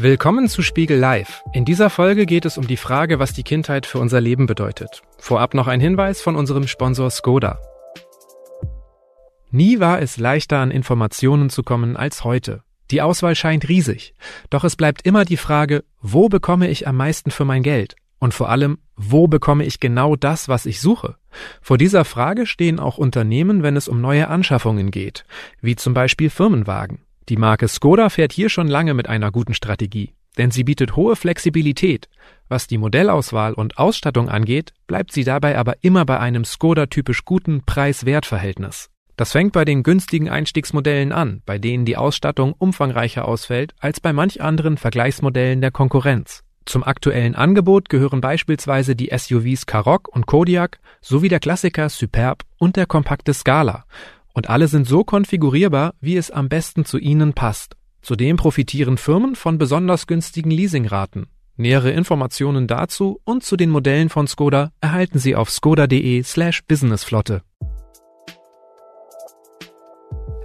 Willkommen zu Spiegel Live. In dieser Folge geht es um die Frage, was die Kindheit für unser Leben bedeutet. Vorab noch ein Hinweis von unserem Sponsor Skoda. Nie war es leichter an Informationen zu kommen als heute. Die Auswahl scheint riesig. Doch es bleibt immer die Frage, wo bekomme ich am meisten für mein Geld? Und vor allem, wo bekomme ich genau das, was ich suche? Vor dieser Frage stehen auch Unternehmen, wenn es um neue Anschaffungen geht, wie zum Beispiel Firmenwagen. Die Marke Skoda fährt hier schon lange mit einer guten Strategie, denn sie bietet hohe Flexibilität. Was die Modellauswahl und Ausstattung angeht, bleibt sie dabei aber immer bei einem Skoda-typisch guten Preis-Wert-Verhältnis. Das fängt bei den günstigen Einstiegsmodellen an, bei denen die Ausstattung umfangreicher ausfällt als bei manch anderen Vergleichsmodellen der Konkurrenz. Zum aktuellen Angebot gehören beispielsweise die SUVs Karoq und Kodiaq sowie der Klassiker Superb und der kompakte Scala, und alle sind so konfigurierbar, wie es am besten zu Ihnen passt. Zudem profitieren Firmen von besonders günstigen Leasingraten. Nähere Informationen dazu und zu den Modellen von Skoda erhalten Sie auf skoda.de slash businessflotte.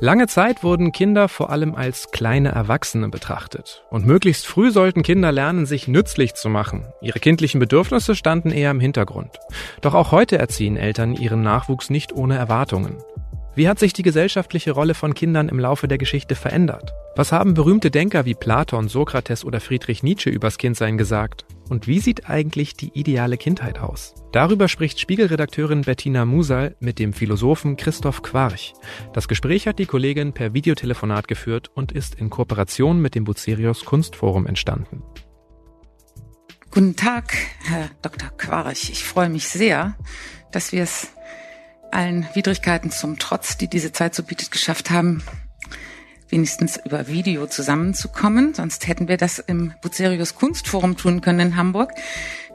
Lange Zeit wurden Kinder vor allem als kleine Erwachsene betrachtet. Und möglichst früh sollten Kinder lernen, sich nützlich zu machen. Ihre kindlichen Bedürfnisse standen eher im Hintergrund. Doch auch heute erziehen Eltern ihren Nachwuchs nicht ohne Erwartungen. Wie hat sich die gesellschaftliche Rolle von Kindern im Laufe der Geschichte verändert? Was haben berühmte Denker wie Platon, Sokrates oder Friedrich Nietzsche übers Kindsein gesagt? Und wie sieht eigentlich die ideale Kindheit aus? Darüber spricht Spiegelredakteurin Bettina Musal mit dem Philosophen Christoph Quarch. Das Gespräch hat die Kollegin per Videotelefonat geführt und ist in Kooperation mit dem Bucerius Kunstforum entstanden. Guten Tag, Herr Dr. Quarch. Ich freue mich sehr, dass wir es allen Widrigkeiten zum Trotz, die diese Zeit so bietet, geschafft haben, wenigstens über Video zusammenzukommen. Sonst hätten wir das im Bucerius Kunstforum tun können in Hamburg,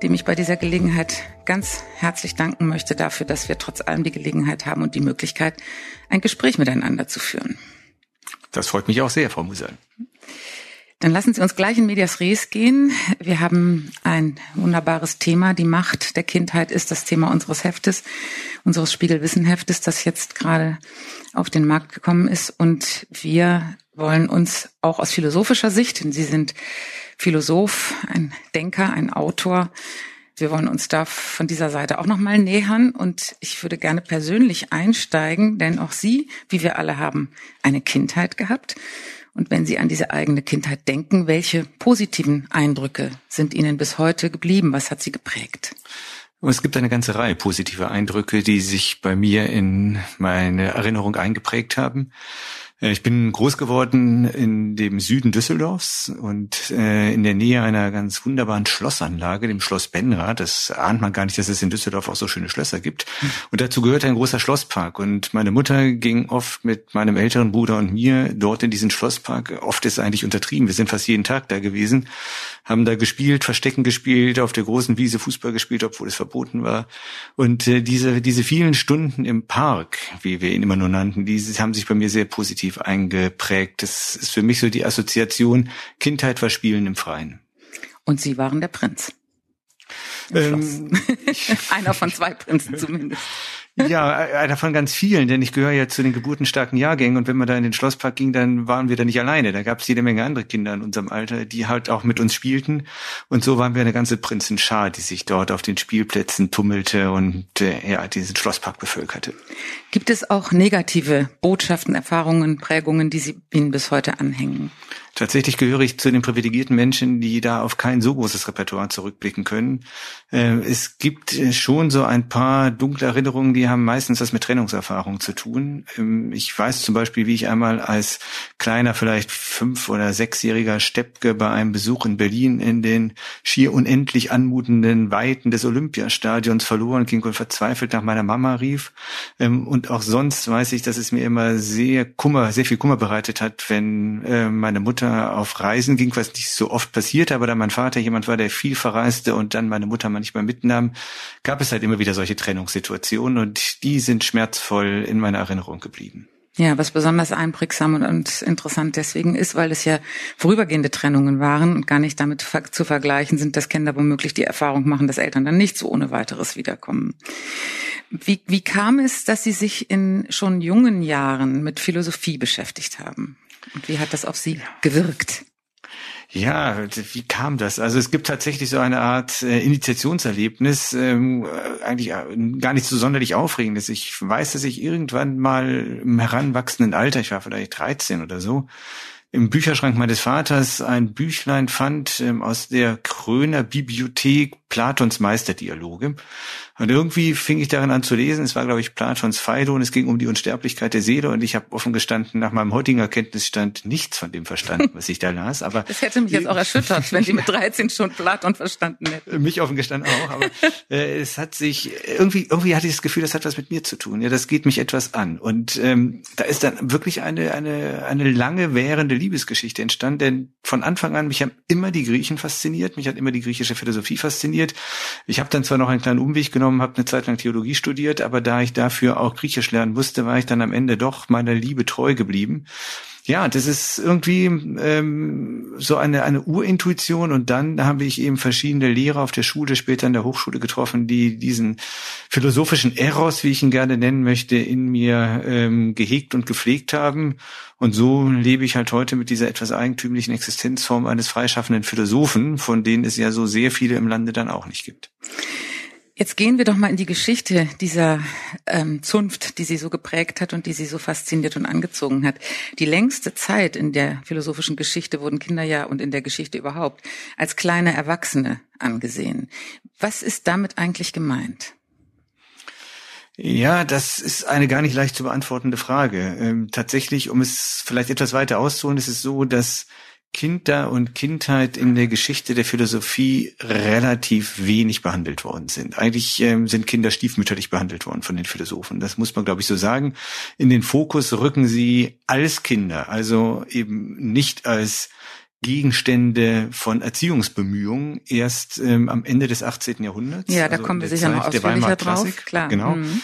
dem ich bei dieser Gelegenheit ganz herzlich danken möchte dafür, dass wir trotz allem die Gelegenheit haben und die Möglichkeit, ein Gespräch miteinander zu führen. Das freut mich auch sehr, Frau Musel. Dann lassen Sie uns gleich in Medias Res gehen. Wir haben ein wunderbares Thema. Die Macht der Kindheit ist das Thema unseres Heftes, unseres Spiegelwissenheftes, das jetzt gerade auf den Markt gekommen ist. Und wir wollen uns auch aus philosophischer Sicht, denn Sie sind Philosoph, ein Denker, ein Autor, wir wollen uns da von dieser Seite auch nochmal nähern und ich würde gerne persönlich einsteigen, denn auch Sie, wie wir alle haben, eine Kindheit gehabt. Und wenn Sie an diese eigene Kindheit denken, welche positiven Eindrücke sind Ihnen bis heute geblieben? Was hat Sie geprägt? Es gibt eine ganze Reihe positiver Eindrücke, die sich bei mir in meine Erinnerung eingeprägt haben. Äh, ich bin groß geworden in dem Süden Düsseldorfs und äh, in der Nähe einer ganz wunderbaren Schlossanlage, dem Schloss Benrath. Das ahnt man gar nicht, dass es in Düsseldorf auch so schöne Schlösser gibt. Und dazu gehört ein großer Schlosspark. Und meine Mutter ging oft mit meinem älteren Bruder und mir dort in diesen Schlosspark. Oft ist eigentlich untertrieben. Wir sind fast jeden Tag da gewesen, haben da gespielt, Verstecken gespielt, auf der großen Wiese Fußball gespielt, obwohl es verboten war. Und äh, diese, diese vielen Stunden im Park, wie wir ihn immer nur nannten, diese haben sich bei mir sehr positiv positiv eingeprägt. Das ist für mich so die Assoziation Kindheit war Spielen im Freien. Und Sie waren der Prinz. Ähm, Einer von zwei Prinzen zumindest. Ja, einer von ganz vielen, denn ich gehöre ja zu den geburtenstarken Jahrgängen und wenn man da in den Schlosspark ging, dann waren wir da nicht alleine. Da gab es jede Menge andere Kinder in unserem Alter, die halt auch mit uns spielten und so waren wir eine ganze Prinzenschar, die sich dort auf den Spielplätzen tummelte und äh, ja, diesen Schlosspark bevölkerte. Gibt es auch negative Botschaften, Erfahrungen, Prägungen, die Sie Ihnen bis heute anhängen? Tatsächlich gehöre ich zu den privilegierten Menschen, die da auf kein so großes Repertoire zurückblicken können. Äh, es gibt äh, schon so ein paar dunkle Erinnerungen, die haben meistens was mit Trennungserfahrung zu tun. Ähm, ich weiß zum Beispiel, wie ich einmal als kleiner, vielleicht fünf- oder sechsjähriger Steppke bei einem Besuch in Berlin in den schier unendlich anmutenden Weiten des Olympiastadions verloren ging und verzweifelt nach meiner Mama rief. Ähm, und auch sonst weiß ich, dass es mir immer sehr Kummer, sehr viel Kummer bereitet hat, wenn äh, meine Mutter auf Reisen ging, was nicht so oft passierte, aber da mein Vater jemand war, der viel verreiste und dann meine Mutter manchmal mitnahm, gab es halt immer wieder solche Trennungssituationen und die sind schmerzvoll in meiner Erinnerung geblieben. Ja, was besonders einprägsam und interessant deswegen ist, weil es ja vorübergehende Trennungen waren und gar nicht damit zu vergleichen sind, dass Kinder womöglich die Erfahrung machen, dass Eltern dann nicht so ohne weiteres wiederkommen. Wie, wie kam es, dass Sie sich in schon jungen Jahren mit Philosophie beschäftigt haben? Und wie hat das auf Sie gewirkt? Ja, wie kam das? Also es gibt tatsächlich so eine Art äh, Initiationserlebnis, ähm, eigentlich äh, gar nicht so sonderlich aufregendes. Ich weiß, dass ich irgendwann mal im heranwachsenden Alter, ich war vielleicht 13 oder so, im Bücherschrank meines Vaters ein Büchlein fand ähm, aus der Kröner Bibliothek Platons Meisterdialoge. Und irgendwie fing ich darin an zu lesen. Es war, glaube ich, Platons Phaedo und es ging um die Unsterblichkeit der Seele. Und ich habe offen gestanden, nach meinem heutigen Erkenntnisstand nichts von dem verstanden, was ich da las. Aber das hätte mich jetzt auch erschüttert, wenn Sie mit 13 schon Platon verstanden hätten. Mich offen gestanden auch. Aber äh, es hat sich irgendwie, irgendwie hatte ich das Gefühl, das hat was mit mir zu tun. Ja, das geht mich etwas an. Und ähm, da ist dann wirklich eine eine eine lange währende Liebesgeschichte entstanden. Denn von Anfang an mich haben immer die Griechen fasziniert. Mich hat immer die griechische Philosophie fasziniert. Ich habe dann zwar noch einen kleinen Umweg genommen genommen, habe eine Zeit lang Theologie studiert, aber da ich dafür auch Griechisch lernen musste, war ich dann am Ende doch meiner Liebe treu geblieben. Ja, das ist irgendwie ähm, so eine, eine Urintuition und dann habe ich eben verschiedene Lehrer auf der Schule, später in der Hochschule getroffen, die diesen philosophischen Eros, wie ich ihn gerne nennen möchte, in mir ähm, gehegt und gepflegt haben. Und so lebe ich halt heute mit dieser etwas eigentümlichen Existenzform eines freischaffenden Philosophen, von denen es ja so sehr viele im Lande dann auch nicht gibt. Jetzt gehen wir doch mal in die Geschichte dieser ähm, Zunft, die sie so geprägt hat und die sie so fasziniert und angezogen hat. Die längste Zeit in der philosophischen Geschichte wurden Kinder ja und in der Geschichte überhaupt als kleine Erwachsene angesehen. Was ist damit eigentlich gemeint? Ja, das ist eine gar nicht leicht zu beantwortende Frage. Ähm, tatsächlich, um es vielleicht etwas weiter auszuholen, ist es so, dass Kinder und Kindheit in der Geschichte der Philosophie relativ wenig behandelt worden sind. Eigentlich ähm, sind Kinder stiefmütterlich behandelt worden von den Philosophen. Das muss man, glaube ich, so sagen. In den Fokus rücken sie als Kinder, also eben nicht als Gegenstände von Erziehungsbemühungen erst ähm, am Ende des 18. Jahrhunderts. Ja, da also kommen wir sicher Zeit noch ausführlicher drauf. Klar. Genau. Mhm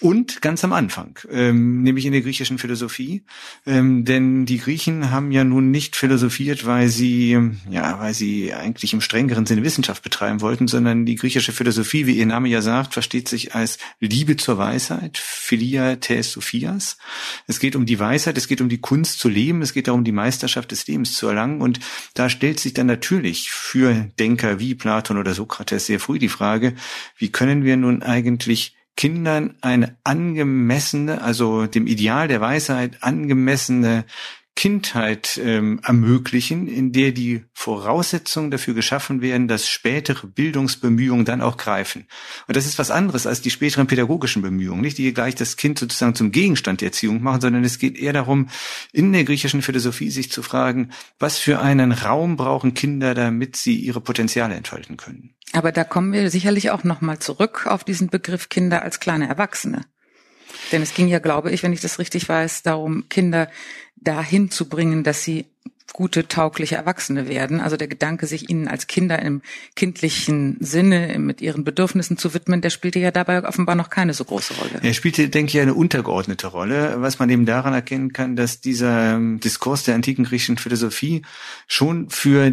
und ganz am Anfang, ähm, nämlich in der griechischen Philosophie. Ähm, denn die Griechen haben ja nun nicht philosophiert, weil sie, ja, weil sie eigentlich im strengeren Sinne Wissenschaft betreiben wollten, sondern die griechische Philosophie, wie ihr Name ja sagt, versteht sich als Liebe zur Weisheit, Philia tes Sophias. Es geht um die Weisheit, es geht um die Kunst zu leben, es geht darum, die Meisterschaft des Lebens zu erlangen. Und da stellt sich dann natürlich für Denker wie Platon oder Sokrates sehr früh die Frage, wie können wir nun eigentlich Kindern eine angemessene, also dem Ideal der Weisheit angemessene Kindheit ähm, ermöglichen, in der die Voraussetzungen dafür geschaffen werden, dass spätere Bildungsbemühungen dann auch greifen. Und das ist was anderes als die späteren pädagogischen Bemühungen, nicht die gleich das Kind sozusagen zum Gegenstand der Erziehung machen, sondern es geht eher darum, in der griechischen Philosophie sich zu fragen, was für einen Raum brauchen Kinder, damit sie ihre Potenziale entfalten können. Aber da kommen wir sicherlich auch nochmal zurück auf diesen Begriff Kinder als kleine Erwachsene. Denn es ging ja, glaube ich, wenn ich das richtig weiß, darum, Kinder dahin zu bringen, dass sie gute, taugliche Erwachsene werden. Also der Gedanke, sich ihnen als Kinder im kindlichen Sinne mit ihren Bedürfnissen zu widmen, der spielte ja dabei offenbar noch keine so große Rolle. Er spielte, denke ich, eine untergeordnete Rolle, was man eben daran erkennen kann, dass dieser ähm, Diskurs der antiken griechischen Philosophie schon für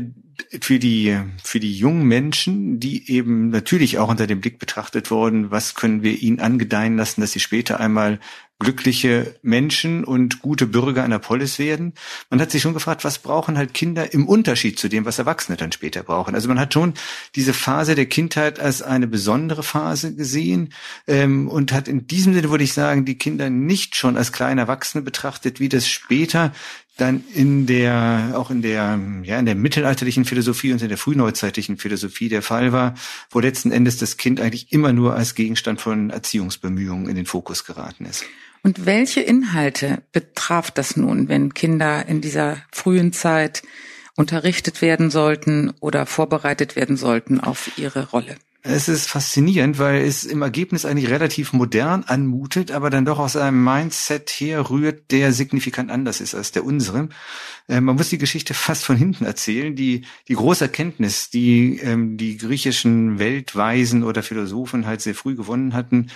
für die, für die jungen Menschen, die eben natürlich auch unter dem Blick betrachtet wurden, was können wir ihnen angedeihen lassen, dass sie später einmal glückliche Menschen und gute Bürger einer Polis werden. Man hat sich schon gefragt, was brauchen halt Kinder im Unterschied zu dem, was Erwachsene dann später brauchen. Also man hat schon diese Phase der Kindheit als eine besondere Phase gesehen ähm, und hat in diesem Sinne, würde ich sagen, die Kinder nicht schon als kleine Erwachsene betrachtet, wie das später dann in der, auch in der, ja, in der mittelalterlichen Philosophie und in der frühneuzeitlichen Philosophie der Fall war, wo letzten Endes das Kind eigentlich immer nur als Gegenstand von Erziehungsbemühungen in den Fokus geraten ist. Und welche Inhalte betraf das nun, wenn Kinder in dieser frühen Zeit unterrichtet werden sollten oder vorbereitet werden sollten auf ihre Rolle? Es ist faszinierend, weil es im Ergebnis eigentlich relativ modern anmutet, aber dann doch aus einem Mindset herrührt, der signifikant anders ist als der unsere. Äh, man muss die Geschichte fast von hinten erzählen. Die, die große Erkenntnis, die ähm, die griechischen Weltweisen oder Philosophen halt sehr früh gewonnen hatten,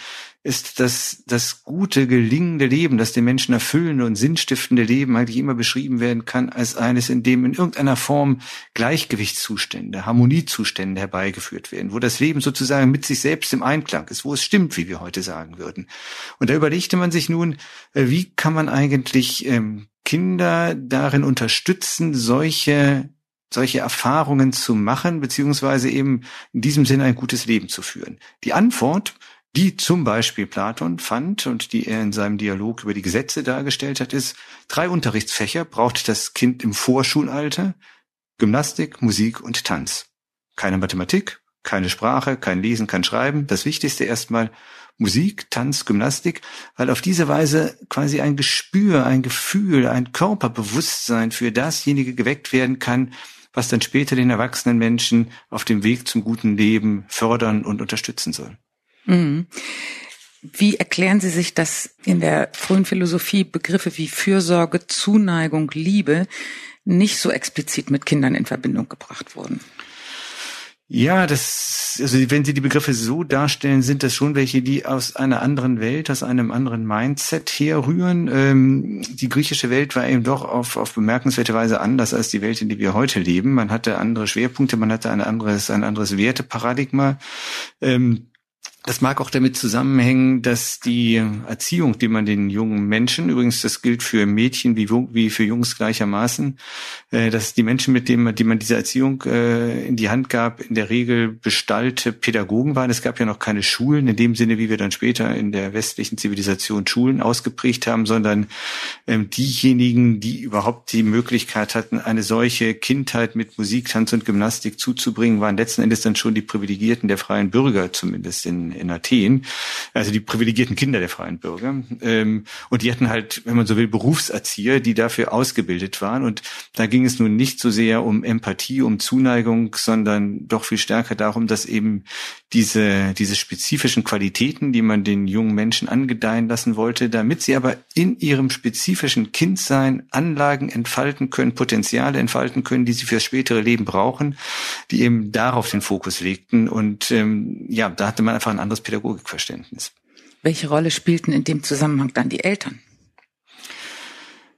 ist, dass das gute, gelingende Leben, das den Menschen erfüllende und sinnstiftende Leben eigentlich immer beschrieben werden kann als eines, in dem in irgendeiner Form Gleichgewichtszustände, Harmoniezustände herbeigeführt werden, wo das Leben sozusagen mit sich selbst im Einklang ist, wo es stimmt, wie wir heute sagen würden. Und da überlegte man sich nun, äh, wie kann man eigentlich ähm, Kinder darin unterstützen, solche solche Erfahrungen zu machen, beziehungsweise eben in diesem Sinne ein gutes Leben zu führen? Die Antwort, die zum Beispiel Platon fand und die er in seinem Dialog über die Gesetze dargestellt hat, ist, drei Unterrichtsfächer braucht das Kind im Vorschulalter, Gymnastik, Musik und Tanz. Keine Mathematik, keine Sprache, kein Lesen, kein Schreiben. Das Wichtigste erstmal Musik, Tanz, Gymnastik, weil auf diese Weise quasi ein Gespür, ein Gefühl, ein Körperbewusstsein für dasjenige geweckt werden kann, was dann später den erwachsenen Menschen auf dem Weg zum guten Leben fördern und unterstützen soll. Mhm. Wie erklären Sie sich, dass in der frühen Philosophie Begriffe wie Fürsorge, Zuneigung, Liebe nicht so explizit mit Kindern in Verbindung gebracht wurden? Ja, das, also wenn Sie die Begriffe so darstellen, sind das schon welche, die aus einer anderen Welt, aus einem anderen Mindset herrühren. Ähm, die griechische Welt war eben doch auf, auf bemerkenswerte Weise anders als die Welt, in der wir heute leben. Man hatte andere Schwerpunkte, man hatte ein anderes, ein anderes Werteparadigma. Ähm, das mag auch damit zusammenhängen, dass die Erziehung, die man den jungen Menschen, übrigens das gilt für Mädchen wie, für Jungs gleichermaßen, äh, dass die Menschen, mit denen man, die man diese Erziehung äh, in die Hand gab, in der Regel bestallte Pädagogen waren. Es gab ja noch keine Schulen in dem Sinne, wie wir dann später in der westlichen Zivilisation Schulen ausgeprägt haben, sondern ähm, diejenigen, die überhaupt die Möglichkeit hatten, eine solche Kindheit mit Musik, Tanz und Gymnastik zuzubringen, waren letzten Endes dann schon die Privilegierten der freien Bürger, zumindest in in, Athen, also die privilegierten Kinder der freien Bürger. Ähm, und die hatten halt, wenn man so will, Berufserzieher, die dafür ausgebildet waren. Und da ging es nun nicht so sehr um Empathie, um Zuneigung, sondern doch viel stärker darum, dass eben diese, diese spezifischen Qualitäten, die man den jungen Menschen angedeihen lassen wollte, damit sie aber in ihrem spezifischen Kindsein Anlagen entfalten können, Potenziale entfalten können, die sie fürs spätere Leben brauchen, die eben darauf den Fokus legten. Und ähm, ja, da hatte man einfach ein anderes Pädagogikverständnis. Welche Rolle spielten in dem Zusammenhang dann die Eltern?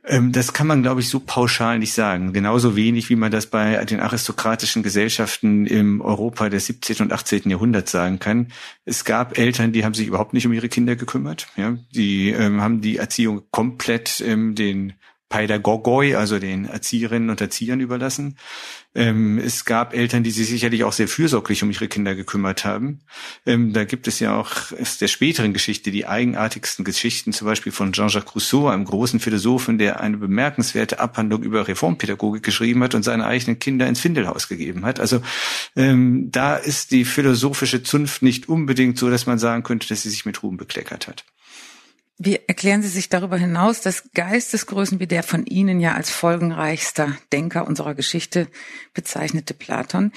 Ähm, das kann man, glaube ich, so pauschal nicht sagen. Genauso wenig, wie man das bei den aristokratischen Gesellschaften im Europa des 17. und 18. Jahrhunderts sagen kann. Es gab Eltern, die haben sich überhaupt nicht um ihre Kinder gekümmert. Ja, die ähm, haben die Erziehung komplett ähm, den Pädagogoi, also den Erzieherinnen und Erziehern überlassen. Ähm, es gab Eltern, die sich sicherlich auch sehr fürsorglich um ihre Kinder gekümmert haben. Ähm, da gibt es ja auch aus der späteren Geschichte die eigenartigsten Geschichten, zum Beispiel von Jean-Jacques Rousseau, einem großen Philosophen, der eine bemerkenswerte Abhandlung über Reformpädagogik geschrieben hat und seine eigenen Kinder ins Findelhaus gegeben hat. Also ähm, da ist die philosophische Zunft nicht unbedingt so, dass man sagen könnte, dass sie sich mit Ruhm bekleckert hat. Wie erklären Sie sich darüber hinaus, dass Geistesgrößen wie der von Ihnen ja als folgenreichster Denker unserer Geschichte bezeichnete Platon,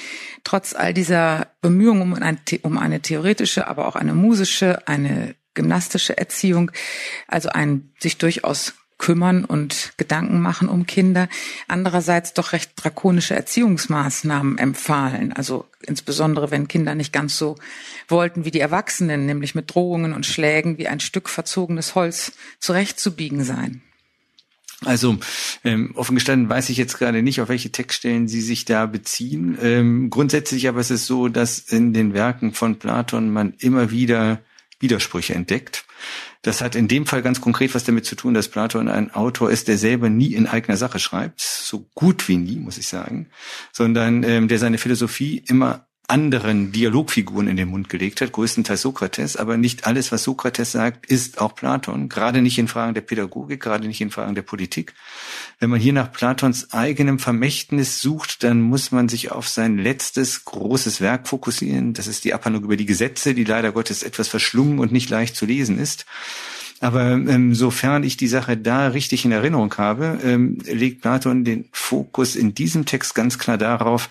trotz all dieser Bemühungen um eine, um eine theoretische, aber auch eine musische, eine gymnastische Erziehung, also ein sich durchaus kümmern und Gedanken machen um Kinder, andererseits doch recht drakonische Erziehungsmaßnahmen empfahlen. Also insbesondere, wenn Kinder nicht ganz so wollten wie die Erwachsenen, nämlich mit Drohungen und Schlägen wie ein Stück verzogenes Holz zurechtzubiegen sein. Also ähm, offen gestanden weiß ich jetzt gerade nicht, auf welche Textstellen Sie sich da beziehen. Ähm, grundsätzlich aber ist es so, dass in den Werken von Platon man immer wieder Widersprüche entdeckt. Das hat in dem Fall ganz konkret was damit zu tun, dass Platon ein Autor ist, der selber nie in eigener Sache schreibt, so gut wie nie, muss ich sagen, sondern ähm, der seine Philosophie immer anderen Dialogfiguren in den Mund gelegt hat, größtenteils Sokrates, aber nicht alles, was Sokrates sagt, ist auch Platon, gerade nicht in Fragen der Pädagogik, gerade nicht in Fragen der Politik. Wenn man hier nach Platons eigenem Vermächtnis sucht, dann muss man sich auf sein letztes großes Werk fokussieren. Das ist die Abhandlung über die Gesetze, die leider Gottes etwas verschlungen und nicht leicht zu lesen ist. Aber ähm, sofern ich die Sache da richtig in Erinnerung habe, ähm, legt Platon den Fokus in diesem Text ganz klar darauf,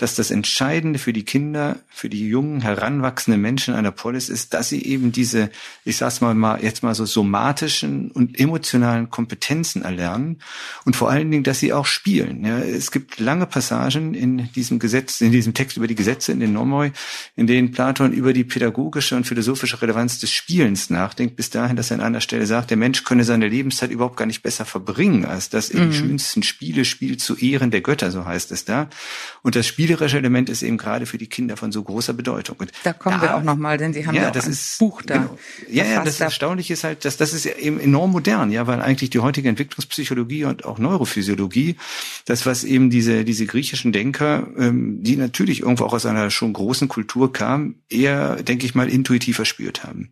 dass das Entscheidende für die Kinder, für die jungen, heranwachsenden Menschen einer Polis ist, dass sie eben diese, ich sag's mal, mal jetzt mal so somatischen und emotionalen Kompetenzen erlernen und vor allen Dingen, dass sie auch spielen. Ja, es gibt lange Passagen in diesem Gesetz, in diesem Text über die Gesetze in den Nomoi, in denen Platon über die pädagogische und philosophische Relevanz des Spielens nachdenkt, bis dahin, dass er an einer Stelle sagt, der Mensch könne seine Lebenszeit überhaupt gar nicht besser verbringen, als dass er mhm. die schönsten Spiele spielt zu Ehren der Götter, so heißt es da. Und das Spiel spielerische Element ist eben gerade für die Kinder von so großer Bedeutung. Und da kommen da, wir auch nochmal, denn Sie haben ja, ja das ist, Buch da. Genau. Ja, ja, das Erstaunliche ist halt, dass das ist eben enorm modern, ja, weil eigentlich die heutige Entwicklungspsychologie und auch Neurophysiologie, das was eben diese diese griechischen Denker, ähm, die natürlich irgendwo auch aus einer schon großen Kultur kamen, eher, denke ich mal, intuitiv verspürt haben.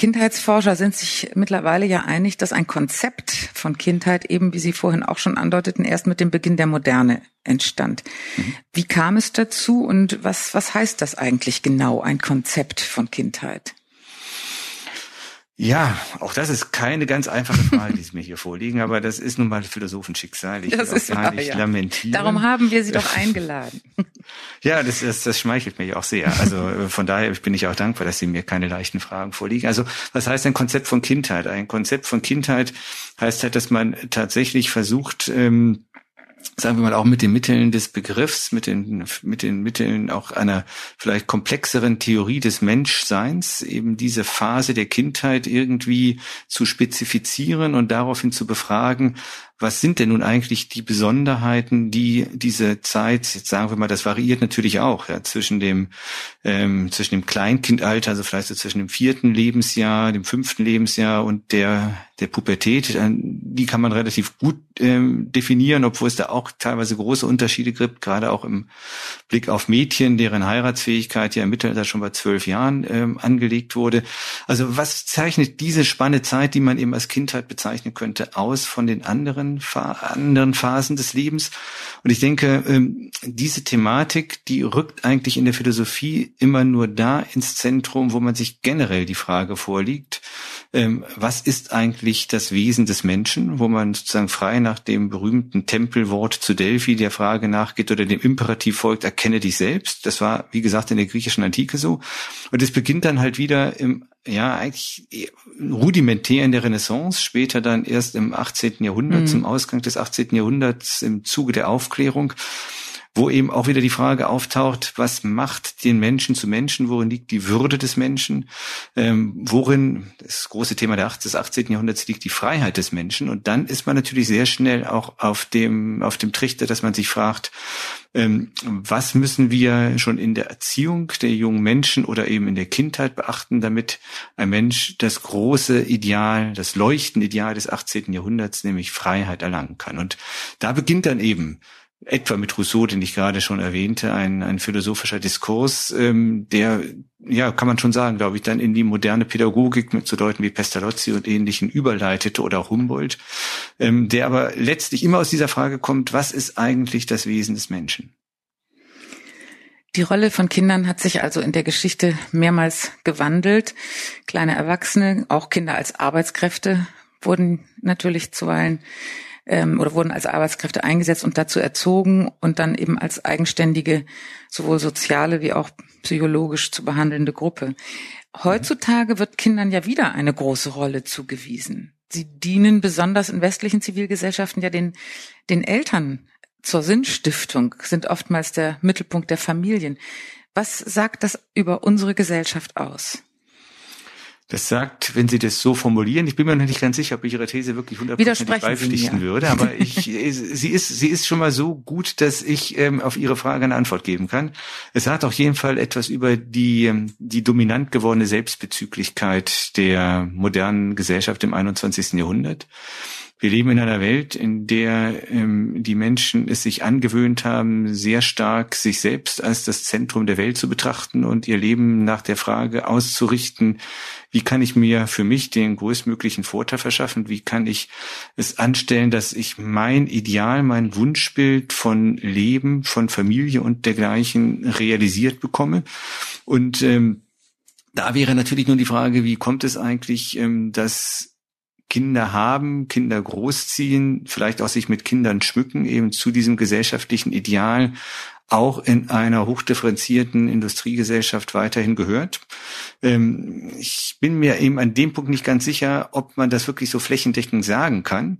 Kindheitsforscher sind sich mittlerweile ja einig, dass ein Konzept von Kindheit eben, wie Sie vorhin auch schon andeuteten, erst mit dem Beginn der Moderne entstand. Wie kam es dazu und was, was heißt das eigentlich genau, ein Konzept von Kindheit? Ja, auch das ist keine ganz einfache Frage, die es mir hier vorliegen, aber das ist nun mal Philosophenschicksal. Ich das ist gar nicht lamentieren. Darum haben wir Sie doch eingeladen. ja, das, das, das schmeichelt mir auch sehr. Also äh, von daher bin ich auch dankbar, dass Sie mir keine leichten Fragen vorliegen. Also was heißt ein Konzept von Kindheit? Ein Konzept von Kindheit heißt halt, dass man tatsächlich versucht, ähm, sagen wir mal, auch mit den Mitteln des Begriffs, mit den, mit den Mitteln auch einer vielleicht komplexeren Theorie des Menschseins, eben diese Phase der Kindheit irgendwie zu spezifizieren und daraufhin zu befragen, was sind denn nun eigentlich die Besonderheiten, die diese Zeit, jetzt sagen wir mal, das variiert natürlich auch, ja, zwischen dem, ähm, zwischen dem Kleinkindalter, also vielleicht so zwischen dem vierten Lebensjahr, dem fünften Lebensjahr und der, der Pubertät, die kann man relativ gut ähm, definieren, obwohl es da auch teilweise große Unterschiede gibt, gerade auch im Blick auf Mädchen, deren Heiratsfähigkeit ja im Mittelalter schon bei zwölf Jahren ähm, angelegt wurde. Also was zeichnet diese spannende Zeit, die man eben als Kindheit bezeichnen könnte, aus von den anderen anderen Phasen des Lebens. Und ich denke, ähm, diese Thematik, die rückt eigentlich in der Philosophie immer nur da ins Zentrum, wo man sich generell die Frage vorliegt, ähm, was ist eigentlich das Wesen des Menschen, wo man sozusagen frei nach dem berühmten Tempelwort zu Delphi der Frage nachgeht oder dem Imperativ folgt, erkenne dich selbst. Das war, wie gesagt, in der griechischen Antike so. Und es beginnt dann halt wieder im ja, eigentlich rudimentär in der Renaissance, später dann erst im 18. Jahrhundert, mhm. zum Ausgang des 18. Jahrhunderts im Zuge der Aufklärung wo eben auch wieder die Frage auftaucht, was macht den Menschen zu Menschen, worin liegt die Würde des Menschen, ähm, worin, das große Thema des 18. Jahrhunderts liegt die Freiheit des Menschen. Und dann ist man natürlich sehr schnell auch auf dem, auf dem Trichter, dass man sich fragt, ähm, was müssen wir schon in der Erziehung der jungen Menschen oder eben in der Kindheit beachten, damit ein Mensch das große Ideal, das leuchtende Ideal des 18. Jahrhunderts, nämlich Freiheit erlangen kann. Und da beginnt dann eben etwa mit Rousseau, den ich gerade schon erwähnte, ein, ein philosophischer Diskurs, ähm, der, ja, kann man schon sagen, glaube ich, dann in die moderne Pädagogik mit so Leuten wie Pestalozzi und ähnlichen überleitete oder auch Humboldt, ähm, der aber letztlich immer aus dieser Frage kommt, was ist eigentlich das Wesen des Menschen? Die Rolle von Kindern hat sich also in der Geschichte mehrmals gewandelt. Kleine Erwachsene, auch Kinder als Arbeitskräfte wurden natürlich zuweilen ähm, oder wurden als Arbeitskräfte eingesetzt und dazu erzogen und dann eben als eigenständige, sowohl soziale wie auch psychologisch zu behandelnde Gruppe. Heutzutage wird Kindern ja wieder eine große Rolle zugewiesen. Sie dienen besonders in westlichen Zivilgesellschaften ja den, den Eltern zur Sinnstiftung, sind oftmals der Mittelpunkt der Familien. Was sagt das über unsere Gesellschaft aus? Das sagt, wenn Sie das so formulieren, ich bin mir noch nicht ganz sicher, ob ich Ihre These wirklich hundertprozentig beipflichten würde, aber ich, sie ist, sie ist schon mal so gut, dass ich ähm, auf Ihre Frage eine Antwort geben kann. Es sagt auf jeden Fall etwas über die, ähm, die dominant gewordene Selbstbezüglichkeit der modernen Gesellschaft im 21. Jahrhundert. Wir leben in einer Welt, in der ähm, die Menschen es sich angewöhnt haben, sehr stark sich selbst als das Zentrum der Welt zu betrachten und ihr Leben nach der Frage auszurichten, wie kann ich mir für mich den größtmöglichen Vorteil verschaffen, wie kann ich es anstellen, dass ich mein Ideal, mein Wunschbild von Leben, von Familie und dergleichen realisiert bekomme. Und ähm, da wäre natürlich nur die Frage, wie kommt es eigentlich, ähm, dass Kinder haben, Kinder großziehen, vielleicht auch sich mit Kindern schmücken, eben zu diesem gesellschaftlichen Ideal auch in einer hochdifferenzierten Industriegesellschaft weiterhin gehört. Ähm, ich bin mir eben an dem Punkt nicht ganz sicher, ob man das wirklich so flächendeckend sagen kann.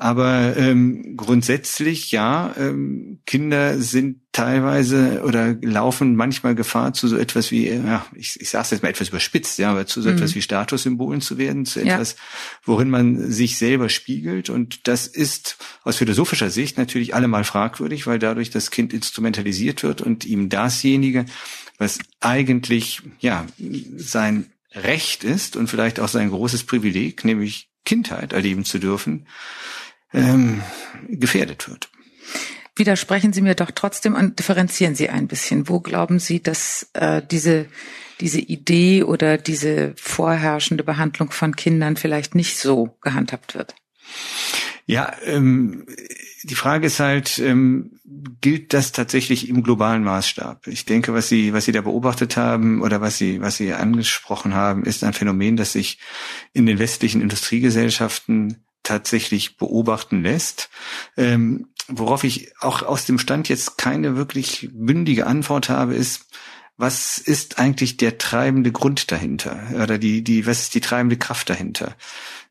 Aber ähm, grundsätzlich ja, ähm, Kinder sind teilweise oder laufen manchmal Gefahr zu so etwas wie, ja, ich, ich sage es jetzt mal etwas überspitzt, ja, aber zu so mhm. etwas wie Statussymbolen zu werden, zu etwas, ja. worin man sich selber spiegelt. Und das ist aus philosophischer Sicht natürlich allemal fragwürdig, weil dadurch das Kind instrumentalisiert wird und ihm dasjenige, was eigentlich ja sein Recht ist und vielleicht auch sein großes Privileg, nämlich Kindheit erleben zu dürfen, ähm, gefährdet wird. Widersprechen Sie mir doch trotzdem und differenzieren Sie ein bisschen. Wo glauben Sie, dass äh, diese diese Idee oder diese vorherrschende Behandlung von Kindern vielleicht nicht so gehandhabt wird? Ja, ähm, die Frage ist halt, ähm, gilt das tatsächlich im globalen Maßstab? Ich denke, was Sie, was Sie da beobachtet haben oder was Sie, was Sie angesprochen haben, ist ein Phänomen, das sich in den westlichen Industriegesellschaften tatsächlich beobachten lässt. Ähm, worauf ich auch aus dem Stand jetzt keine wirklich bündige Antwort habe, ist, was ist eigentlich der treibende Grund dahinter? Oder die, die, was ist die treibende Kraft dahinter?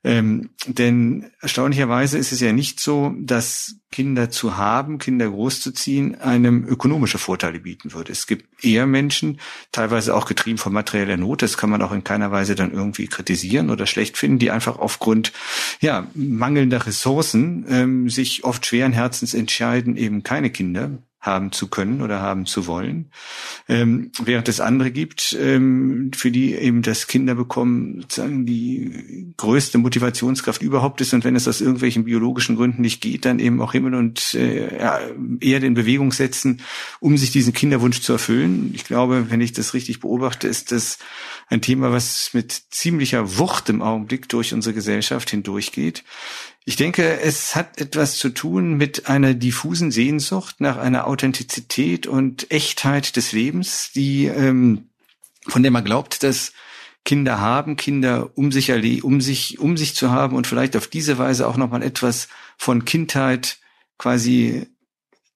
Ähm, denn erstaunlicherweise ist es ja nicht so, dass Kinder zu haben, Kinder großzuziehen, einem ökonomische Vorteile bieten würde. Es gibt eher Menschen, teilweise auch getrieben von materieller Not, das kann man auch in keiner Weise dann irgendwie kritisieren oder schlecht finden, die einfach aufgrund ja, mangelnder Ressourcen ähm, sich oft schweren Herzens entscheiden, eben keine Kinder haben zu können oder haben zu wollen. Ähm, während es andere gibt, ähm, für die eben das Kinderbekommen sozusagen die größte Motivationskraft überhaupt ist und wenn es aus irgendwelchen biologischen Gründen nicht geht, dann eben auch Himmel und äh, Erde in Bewegung setzen, um sich diesen Kinderwunsch zu erfüllen. Ich glaube, wenn ich das richtig beobachte, ist das ein Thema, was mit ziemlicher Wucht im Augenblick durch unsere Gesellschaft hindurchgeht. Ich denke, es hat etwas zu tun mit einer diffusen Sehnsucht nach einer Authentizität und Echtheit des Lebens, die ähm, von der man glaubt, dass Kinder haben, Kinder um sich, um sich, um sich zu haben und vielleicht auf diese Weise auch nochmal etwas von Kindheit quasi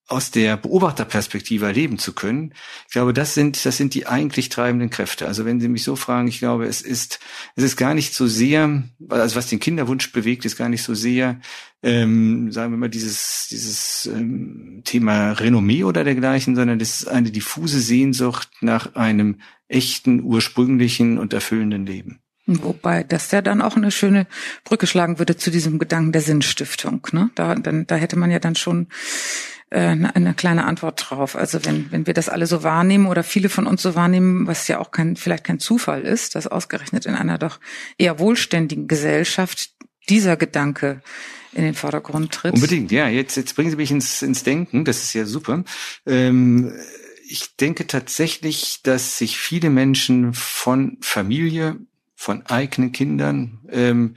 aus der Beobachterperspektive erleben zu können. Ich glaube, das sind, das sind die eigentlich treibenden Kräfte. Also wenn Sie mich so fragen, ich glaube, es ist, es ist gar nicht so sehr, also was den Kinderwunsch bewegt, ist gar nicht so sehr, ähm, sagen wir mal, dieses, dieses ähm, Thema Renommee oder dergleichen, sondern es ist eine diffuse Sehnsucht nach einem echten, ursprünglichen und erfüllenden Leben. Wobei das ja dann auch eine schöne Brücke schlagen würde zu diesem Gedanken der Sinnstiftung. Ne? Da, dann, da hätte man ja dann schon eine kleine Antwort drauf. Also wenn, wenn wir das alle so wahrnehmen oder viele von uns so wahrnehmen, was ja auch kein, vielleicht kein Zufall ist, dass ausgerechnet in einer doch eher wohlständigen Gesellschaft dieser Gedanke in den Vordergrund tritt. Unbedingt, ja. Jetzt, jetzt bringen Sie mich ins, ins Denken. Das ist ja super. Ähm, ich denke tatsächlich, dass sich viele Menschen von Familie, von eigenen Kindern ähm,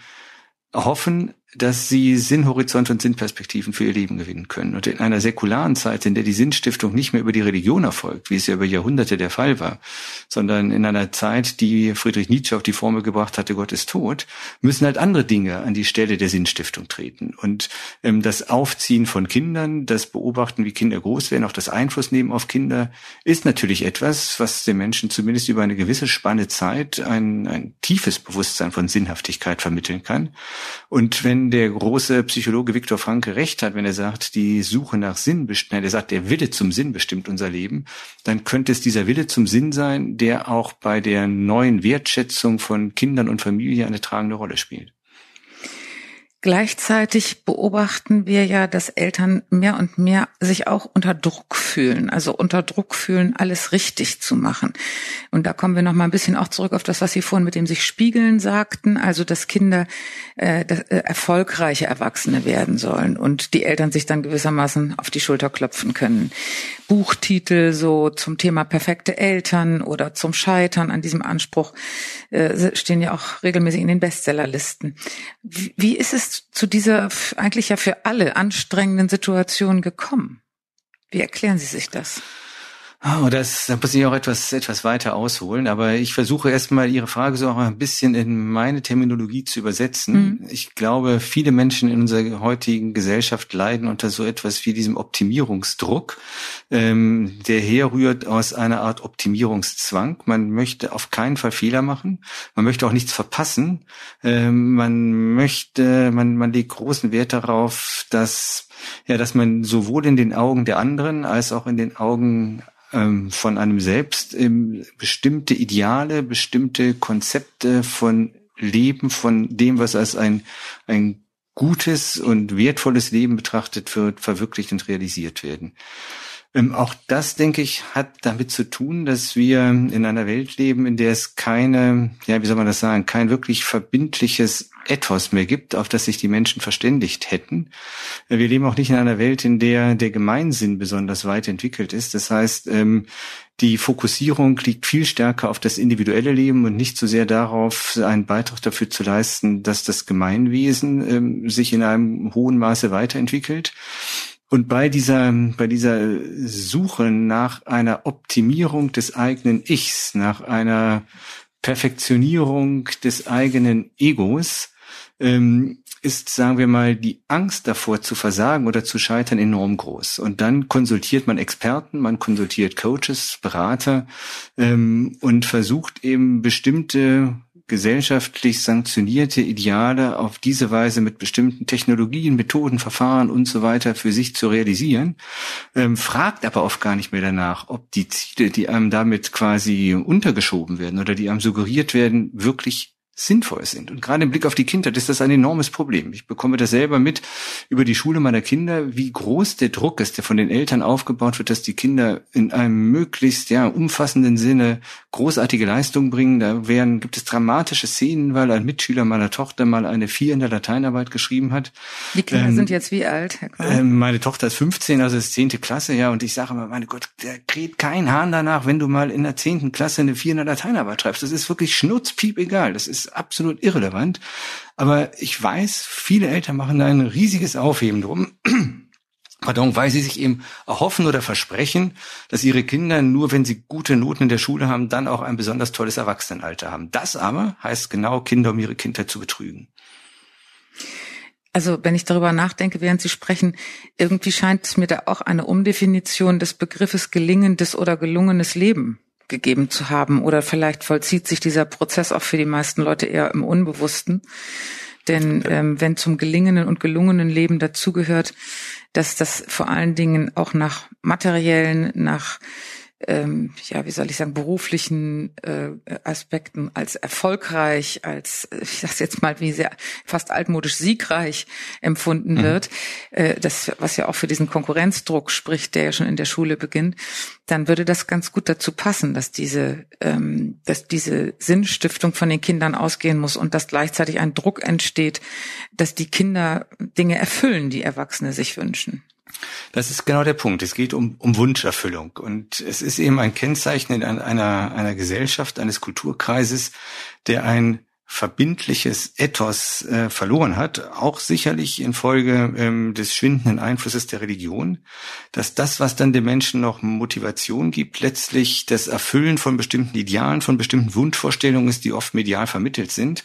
hoffen, dass sie Sinnhorizont und Sinnperspektiven für ihr Leben gewinnen können. Und in einer säkularen Zeit, in der die Sinnstiftung nicht mehr über die Religion erfolgt, wie es ja über Jahrhunderte der Fall war, sondern in einer Zeit, die Friedrich Nietzsche auf die Formel gebracht hatte, Gott ist tot, müssen halt andere Dinge an die Stelle der Sinnstiftung treten. Und ähm, das Aufziehen von Kindern, das Beobachten, wie Kinder groß werden, auch das Einfluss nehmen auf Kinder, ist natürlich etwas, was den Menschen zumindest über eine gewisse Spanne Zeit ein, ein tiefes Bewusstsein von Sinnhaftigkeit vermitteln kann. Und wenn der große Psychologe Viktor Franke recht hat, wenn er sagt, die Suche nach Sinn bestimmt, er sagt, der Wille zum Sinn bestimmt unser Leben, dann könnte es dieser Wille zum Sinn sein, der auch bei der neuen Wertschätzung von Kindern und Familie eine tragende Rolle spielt. Gleichzeitig beobachten wir ja, dass Eltern mehr und mehr sich auch unter Druck fühlen, also unter Druck fühlen, alles richtig zu machen. Und da kommen wir noch mal ein bisschen auch zurück auf das, was Sie vorhin mit dem sich spiegeln sagten, also dass Kinder äh, dass, äh, erfolgreiche Erwachsene werden sollen und die Eltern sich dann gewissermaßen auf die Schulter klopfen können. Buchtitel so zum Thema perfekte Eltern oder zum Scheitern an diesem Anspruch äh, stehen ja auch regelmäßig in den Bestsellerlisten. Wie, wie ist es zu dieser eigentlich ja für alle anstrengenden Situation gekommen? Wie erklären Sie sich das? Oh, das, da muss ich auch etwas, etwas weiter ausholen, aber ich versuche erstmal Ihre Frage so auch ein bisschen in meine Terminologie zu übersetzen. Mhm. Ich glaube, viele Menschen in unserer heutigen Gesellschaft leiden unter so etwas wie diesem Optimierungsdruck, ähm, der herrührt aus einer Art Optimierungszwang. Man möchte auf keinen Fall Fehler machen. Man möchte auch nichts verpassen. Ähm, man möchte, man, man legt großen Wert darauf, dass ja, dass man sowohl in den Augen der anderen als auch in den Augen ähm, von einem selbst ähm, bestimmte Ideale, bestimmte Konzepte von Leben, von dem, was als ein, ein gutes und wertvolles Leben betrachtet wird, verwirklicht und realisiert werden. Ähm, auch das, denke ich, hat damit zu tun, dass wir in einer Welt leben, in der es keine, ja, wie soll man das sagen, kein wirklich verbindliches Ethos mehr gibt, auf das sich die Menschen verständigt hätten. Wir leben auch nicht in einer Welt, in der der Gemeinsinn besonders weit entwickelt ist. Das heißt, ähm, die Fokussierung liegt viel stärker auf das individuelle Leben und nicht so sehr darauf, einen Beitrag dafür zu leisten, dass das Gemeinwesen ähm, sich in einem hohen Maße weiterentwickelt. Und bei dieser, bei dieser Suche nach einer Optimierung des eigenen Ichs, nach einer Perfektionierung des eigenen Egos, ähm, ist, sagen wir mal, die Angst davor zu versagen oder zu scheitern enorm groß. Und dann konsultiert man Experten, man konsultiert Coaches, Berater ähm, und versucht eben bestimmte gesellschaftlich sanktionierte Ideale auf diese Weise mit bestimmten Technologien, Methoden, Verfahren und so weiter für sich zu realisieren, ähm, fragt aber oft gar nicht mehr danach, ob die Ziele, die einem damit quasi untergeschoben werden oder die einem suggeriert werden, wirklich sinnvoll sind. Und gerade im Blick auf die Kindheit ist das ein enormes Problem. Ich bekomme das selber mit über die Schule meiner Kinder, wie groß der Druck ist, der von den Eltern aufgebaut wird, dass die Kinder in einem möglichst ja umfassenden Sinne großartige Leistungen bringen. Da wären, gibt es dramatische Szenen, weil ein Mitschüler meiner Tochter mal eine Vier in der Lateinarbeit geschrieben hat. Die Kinder ähm, sind jetzt wie alt, Herr Qual? Ähm, meine Tochter ist 15, also ist zehnte Klasse, ja, und ich sage immer, meine Gott, der kräht kein Hahn danach, wenn du mal in der zehnten Klasse eine Vier in der Lateinarbeit schreibst. Das ist wirklich schnurzpiep egal. Das ist absolut irrelevant. Aber ich weiß, viele Eltern machen da ein riesiges Aufheben drum. Pardon, weil sie sich eben erhoffen oder versprechen, dass ihre Kinder nur, wenn sie gute Noten in der Schule haben, dann auch ein besonders tolles Erwachsenenalter haben. Das aber heißt genau, Kinder um ihre Kindheit zu betrügen. Also wenn ich darüber nachdenke, während Sie sprechen, irgendwie scheint es mir da auch eine Umdefinition des Begriffes gelingendes oder gelungenes Leben gegeben zu haben. Oder vielleicht vollzieht sich dieser Prozess auch für die meisten Leute eher im Unbewussten. Denn ähm, wenn zum gelingenden und gelungenen Leben dazugehört, dass das vor allen Dingen auch nach materiellen, nach ähm, ja, wie soll ich sagen, beruflichen äh, Aspekten als erfolgreich, als, ich sag's jetzt mal, wie sehr fast altmodisch siegreich empfunden mhm. wird, äh, das, was ja auch für diesen Konkurrenzdruck spricht, der ja schon in der Schule beginnt, dann würde das ganz gut dazu passen, dass diese, ähm, dass diese Sinnstiftung von den Kindern ausgehen muss und dass gleichzeitig ein Druck entsteht, dass die Kinder Dinge erfüllen, die Erwachsene sich wünschen. Das ist genau der Punkt. Es geht um, um Wunscherfüllung. Und es ist eben ein Kennzeichen in einer, einer Gesellschaft, eines Kulturkreises, der ein verbindliches Ethos äh, verloren hat, auch sicherlich infolge ähm, des schwindenden Einflusses der Religion, dass das, was dann den Menschen noch Motivation gibt, letztlich das Erfüllen von bestimmten Idealen, von bestimmten Wunschvorstellungen ist, die oft medial vermittelt sind.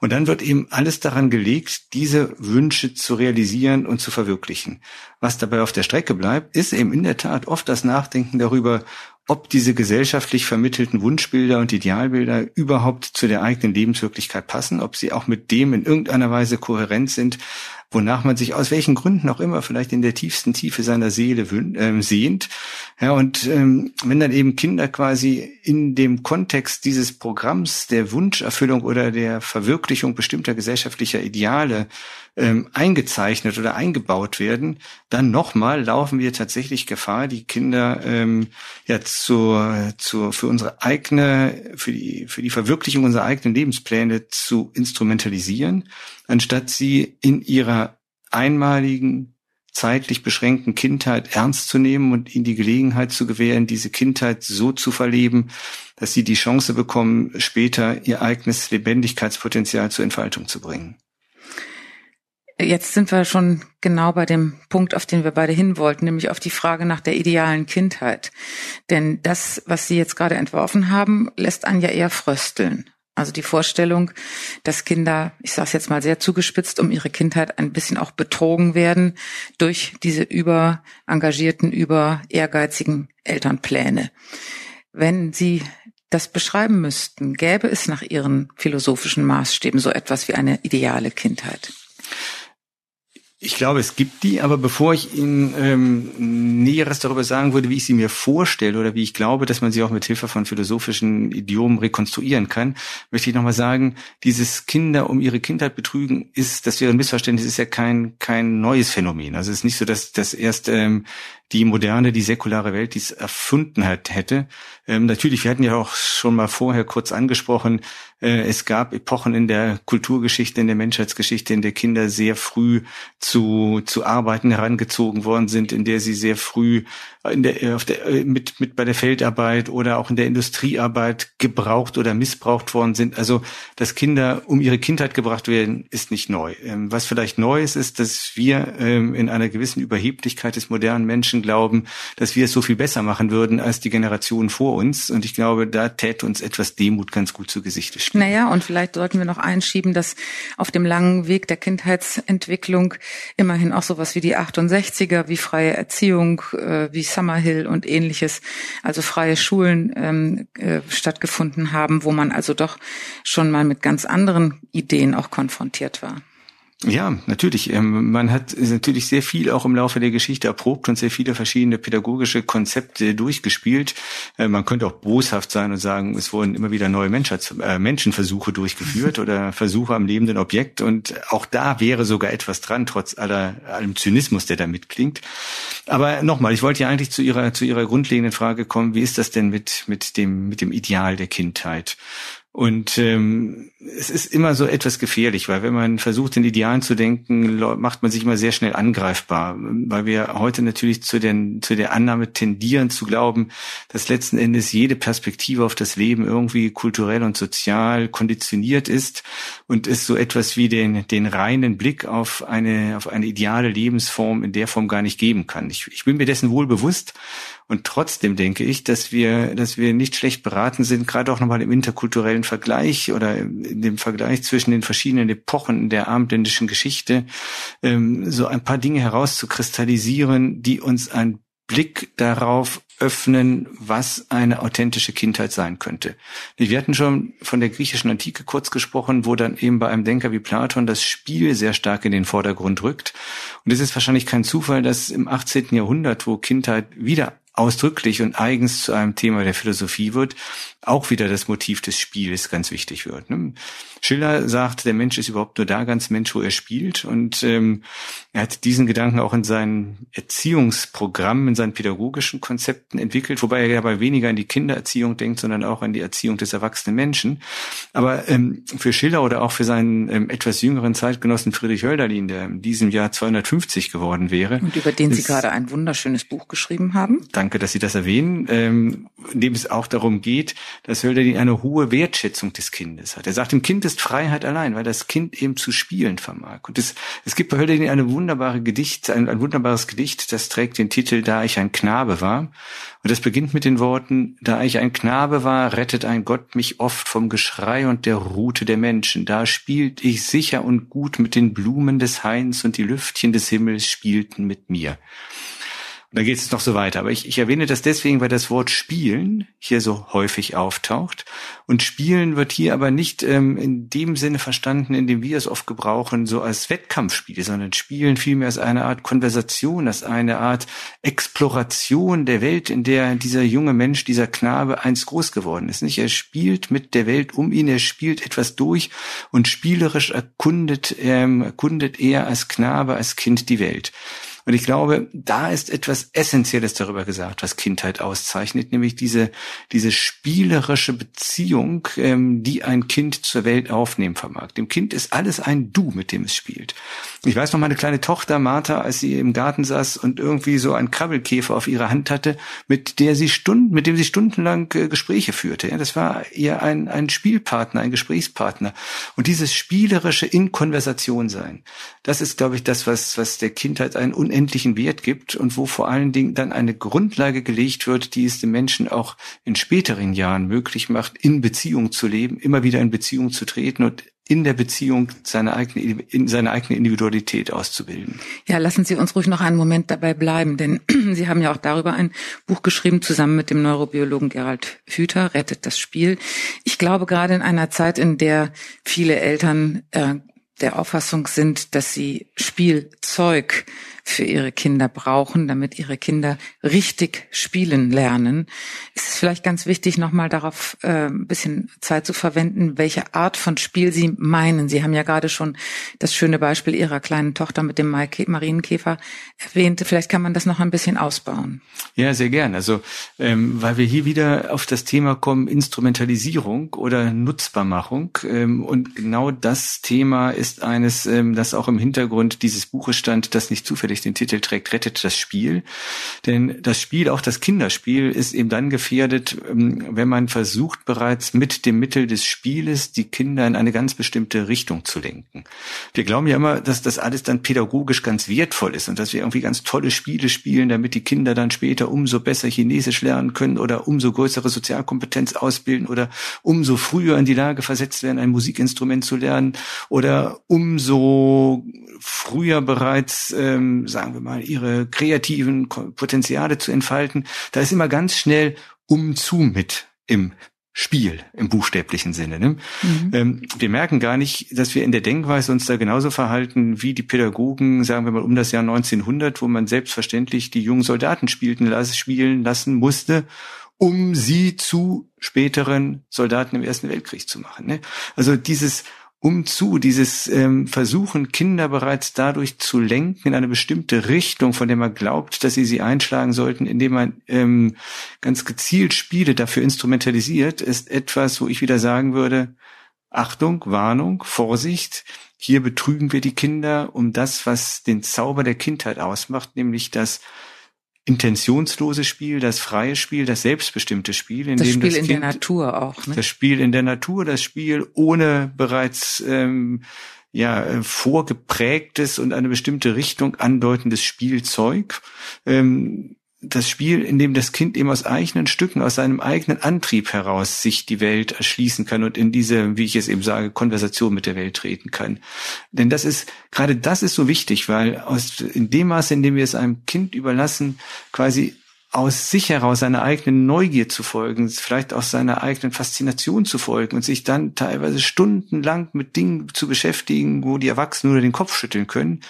Und dann wird eben alles daran gelegt, diese Wünsche zu realisieren und zu verwirklichen. Was dabei auf der Strecke bleibt, ist eben in der Tat oft das Nachdenken darüber, ob diese gesellschaftlich vermittelten Wunschbilder und Idealbilder überhaupt zu der eigenen Lebenswirklichkeit passen, ob sie auch mit dem in irgendeiner Weise kohärent sind, wonach man sich aus welchen Gründen auch immer vielleicht in der tiefsten Tiefe seiner Seele äh, sehnt. Ja, und ähm, wenn dann eben Kinder quasi in dem Kontext dieses Programms der Wunscherfüllung oder der Verwirklichung bestimmter gesellschaftlicher Ideale ähm, eingezeichnet oder eingebaut werden, dann nochmal laufen wir tatsächlich Gefahr, die Kinder ähm, ja zur, zur, für unsere eigene, für die, für die Verwirklichung unserer eigenen Lebenspläne zu instrumentalisieren, anstatt sie in ihrer einmaligen zeitlich beschränkten Kindheit ernst zu nehmen und ihnen die Gelegenheit zu gewähren, diese Kindheit so zu verleben, dass sie die Chance bekommen, später ihr eigenes Lebendigkeitspotenzial zur Entfaltung zu bringen. Jetzt sind wir schon genau bei dem Punkt, auf den wir beide hin wollten, nämlich auf die Frage nach der idealen Kindheit. Denn das, was Sie jetzt gerade entworfen haben, lässt einen ja eher frösteln. Also die Vorstellung, dass Kinder, ich sage es jetzt mal sehr zugespitzt, um ihre Kindheit ein bisschen auch betrogen werden durch diese über engagierten, über ehrgeizigen Elternpläne. Wenn Sie das beschreiben müssten, gäbe es nach Ihren philosophischen Maßstäben so etwas wie eine ideale Kindheit? Ich glaube, es gibt die, aber bevor ich Ihnen ähm, Näheres darüber sagen würde, wie ich sie mir vorstelle oder wie ich glaube, dass man sie auch mit Hilfe von philosophischen Idiomen rekonstruieren kann, möchte ich nochmal sagen, dieses Kinder um ihre Kindheit betrügen ist, das wäre ein Missverständnis, ist ja kein, kein neues Phänomen. Also es ist nicht so, dass das erst ähm, die moderne, die säkulare Welt dies erfunden hat, hätte. Ähm, natürlich, wir hatten ja auch schon mal vorher kurz angesprochen, äh, es gab Epochen in der Kulturgeschichte, in der Menschheitsgeschichte, in der Kinder sehr früh zu, zu Arbeiten herangezogen worden sind, in der sie sehr früh in der, auf der, äh, mit, mit bei der Feldarbeit oder auch in der Industriearbeit gebraucht oder missbraucht worden sind. Also, dass Kinder um ihre Kindheit gebracht werden, ist nicht neu. Ähm, was vielleicht neu ist, ist, dass wir ähm, in einer gewissen Überheblichkeit des modernen Menschen glauben, dass wir es so viel besser machen würden als die Generationen vor uns. Und ich glaube, da täte uns etwas Demut ganz gut zu Gesichte stehen. Naja, und vielleicht sollten wir noch einschieben, dass auf dem langen Weg der Kindheitsentwicklung immerhin auch sowas wie die 68er, wie freie Erziehung, äh, wie Summerhill und ähnliches, also freie Schulen ähm, äh, stattgefunden haben, wo man also doch schon mal mit ganz anderen Ideen auch konfrontiert war. Ja, natürlich. Ähm, man hat natürlich sehr viel auch im Laufe der Geschichte erprobt und sehr viele verschiedene pädagogische Konzepte durchgespielt. Äh, man könnte auch boshaft sein und sagen, es wurden immer wieder neue äh, Menschenversuche durchgeführt oder Versuche am lebenden Objekt. Und auch da wäre sogar etwas dran, trotz aller, allem Zynismus, der da mitklingt. Aber nochmal, ich wollte ja eigentlich zu Ihrer, zu Ihrer grundlegenden Frage kommen. Wie ist das denn mit, mit dem, mit dem Ideal der Kindheit? Und ähm, es ist immer so etwas gefährlich, weil wenn man versucht, in Idealen zu denken, macht man sich immer sehr schnell angreifbar, weil wir heute natürlich zu, den, zu der Annahme tendieren zu glauben, dass letzten Endes jede Perspektive auf das Leben irgendwie kulturell und sozial konditioniert ist und es so etwas wie den, den reinen Blick auf eine, auf eine ideale Lebensform in der Form gar nicht geben kann. Ich, ich bin mir dessen wohl bewusst und trotzdem denke ich, dass wir, dass wir nicht schlecht beraten sind, gerade auch nochmal im interkulturellen Vergleich oder dem Vergleich zwischen den verschiedenen Epochen der abendländischen Geschichte, ähm, so ein paar Dinge herauszukristallisieren, die uns einen Blick darauf öffnen, was eine authentische Kindheit sein könnte. Wir hatten schon von der griechischen Antike kurz gesprochen, wo dann eben bei einem Denker wie Platon das Spiel sehr stark in den Vordergrund rückt. Und es ist wahrscheinlich kein Zufall, dass im 18. Jahrhundert, wo Kindheit wieder ausdrücklich und eigens zu einem Thema der Philosophie wird, auch wieder das Motiv des Spiels ganz wichtig wird. Ne? Schiller sagt, der Mensch ist überhaupt nur da ganz Mensch, wo er spielt. Und ähm, er hat diesen Gedanken auch in seinen Erziehungsprogrammen, in seinen pädagogischen Konzepten entwickelt, wobei er dabei weniger an die Kindererziehung denkt, sondern auch an die Erziehung des erwachsenen Menschen. Aber ähm, für Schiller oder auch für seinen ähm, etwas jüngeren Zeitgenossen Friedrich Hölderlin, der in diesem Jahr 250 geworden wäre. Und über den Sie gerade ein wunderschönes Buch geschrieben haben. Danke, dass Sie das erwähnen, ähm, in dem es auch darum geht, dass Hölderlin eine hohe Wertschätzung des Kindes hat. Er sagt, im Kind ist Freiheit allein, weil das Kind eben zu spielen vermag. Und es, es gibt bei Hölderlin eine wunderbare Gedicht, ein, ein wunderbares Gedicht, das trägt den Titel Da ich ein Knabe war. Und das beginnt mit den Worten, da ich ein Knabe war, rettet ein Gott mich oft vom Geschrei und der Rute der Menschen. Da spielt ich sicher und gut mit den Blumen des Hains und die Lüftchen des Himmels spielten mit mir. Dann geht es noch so weiter. Aber ich, ich erwähne das deswegen, weil das Wort Spielen hier so häufig auftaucht. Und Spielen wird hier aber nicht ähm, in dem Sinne verstanden, in dem wir es oft gebrauchen, so als Wettkampfspiel, sondern Spielen vielmehr als eine Art Konversation, als eine Art Exploration der Welt, in der dieser junge Mensch, dieser Knabe einst groß geworden ist. Nicht? Er spielt mit der Welt um ihn, er spielt etwas durch und spielerisch erkundet, ähm, erkundet er als Knabe, als Kind die Welt. Und ich glaube, da ist etwas Essentielles darüber gesagt, was Kindheit auszeichnet, nämlich diese, diese spielerische Beziehung, ähm, die ein Kind zur Welt aufnehmen vermag. Dem Kind ist alles ein Du, mit dem es spielt. Ich weiß noch, meine kleine Tochter Martha, als sie im Garten saß und irgendwie so ein Krabbelkäfer auf ihrer Hand hatte, mit der sie Stunden, mit dem sie stundenlang äh, Gespräche führte. Ja, das war ihr ein, ein Spielpartner, ein Gesprächspartner. Und dieses spielerische in Konversation sein, das ist, glaube ich, das, was, was der Kindheit einen Wert gibt und wo vor allen Dingen dann eine Grundlage gelegt wird, die es dem Menschen auch in späteren Jahren möglich macht, in Beziehung zu leben, immer wieder in Beziehung zu treten und in der Beziehung seine eigene, in seine eigene Individualität auszubilden. Ja, lassen Sie uns ruhig noch einen Moment dabei bleiben, denn Sie haben ja auch darüber ein Buch geschrieben, zusammen mit dem Neurobiologen Gerald Hüther, Rettet das Spiel. Ich glaube, gerade in einer Zeit, in der viele Eltern äh, der Auffassung sind, dass sie Spielzeug für ihre Kinder brauchen, damit ihre Kinder richtig spielen lernen, ist es vielleicht ganz wichtig, nochmal darauf äh, ein bisschen Zeit zu verwenden, welche Art von Spiel Sie meinen. Sie haben ja gerade schon das schöne Beispiel Ihrer kleinen Tochter mit dem Marienkäfer erwähnt. Vielleicht kann man das noch ein bisschen ausbauen. Ja, sehr gern. Also, ähm, weil wir hier wieder auf das Thema kommen, Instrumentalisierung oder Nutzbarmachung. Ähm, und genau das Thema ist eines, ähm, das auch im Hintergrund dieses Buches stand, das nicht zufällig wirklich den Titel trägt, rettet das Spiel. Denn das Spiel, auch das Kinderspiel, ist eben dann gefährdet, ähm, wenn man versucht, bereits mit dem Mittel des Spieles die Kinder in eine ganz bestimmte Richtung zu lenken. Wir glauben ja immer, dass das alles dann pädagogisch ganz wertvoll ist und dass wir irgendwie ganz tolle Spiele spielen, damit die Kinder dann später umso besser Chinesisch lernen können oder umso größere Sozialkompetenz ausbilden oder umso früher in die Lage versetzt werden, ein Musikinstrument zu lernen oder umso früher bereits ähm, sagen wir mal, ihre kreativen Potenziale zu entfalten. Da ist immer ganz schnell um zu mit im Spiel im buchstäblichen Sinne. Ne? Mhm. Ähm, wir merken gar nicht, dass wir in der Denkweise uns da genauso verhalten wie die Pädagogen, sagen wir mal um das Jahr 1900, wo man selbstverständlich die jungen Soldaten spielten, spielen lassen musste, um sie zu späteren Soldaten im Ersten Weltkrieg zu machen. Ne? Also dieses umzu, dieses ähm, Versuchen, Kinder bereits dadurch zu lenken in eine bestimmte Richtung, von der man glaubt, dass sie sie einschlagen sollten, indem man ähm, ganz gezielt Spiele dafür instrumentalisiert, ist etwas, wo ich wieder sagen würde, Achtung, Warnung, Vorsicht, hier betrügen wir die Kinder um das, was den Zauber der Kindheit ausmacht, nämlich das intentionslose Spiel, das freie Spiel, das selbstbestimmte Spiel, in das dem Spiel das in kind, der Natur auch. Ne? Das Spiel in der Natur, das Spiel ohne bereits ähm, ja äh, vorgeprägtes und eine bestimmte Richtung andeutendes Spielzeug. Ähm, das Spiel, in dem das Kind eben aus eigenen Stücken, aus seinem eigenen Antrieb heraus sich die Welt erschließen kann und in diese, wie ich es eben sage, Konversation mit der Welt treten kann. Denn das ist, gerade das ist so wichtig, weil aus, in dem Maße, in dem wir es einem Kind überlassen, quasi aus sich heraus seiner eigenen Neugier zu folgen, vielleicht auch seiner eigenen Faszination zu folgen und sich dann teilweise stundenlang mit Dingen zu beschäftigen, wo die Erwachsenen nur den Kopf schütteln können.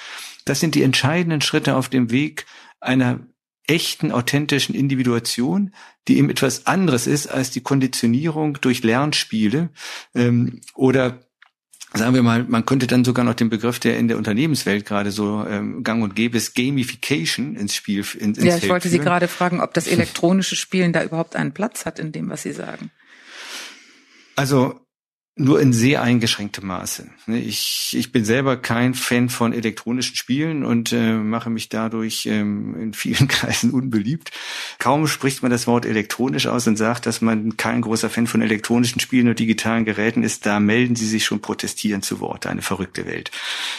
Das sind die entscheidenden Schritte auf dem Weg einer echten, authentischen Individuation, die eben etwas anderes ist als die Konditionierung durch Lernspiele ähm, oder sagen wir mal, man könnte dann sogar noch den Begriff, der in der Unternehmenswelt gerade so ähm, gang und gäbe ist, Gamification ins Spiel ins Ja, ich Feld wollte führen. Sie gerade fragen, ob das elektronische Spielen da überhaupt einen Platz hat in dem, was Sie sagen. Also nur in sehr eingeschränktem Maße. Ne, ich, ich bin selber kein Fan von elektronischen Spielen und äh, mache mich dadurch ähm, in vielen Kreisen unbeliebt. Kaum spricht man das Wort elektronisch aus und sagt, dass man kein großer Fan von elektronischen Spielen und digitalen Geräten ist, da melden sie sich schon protestieren zu Wort. Eine verrückte Welt.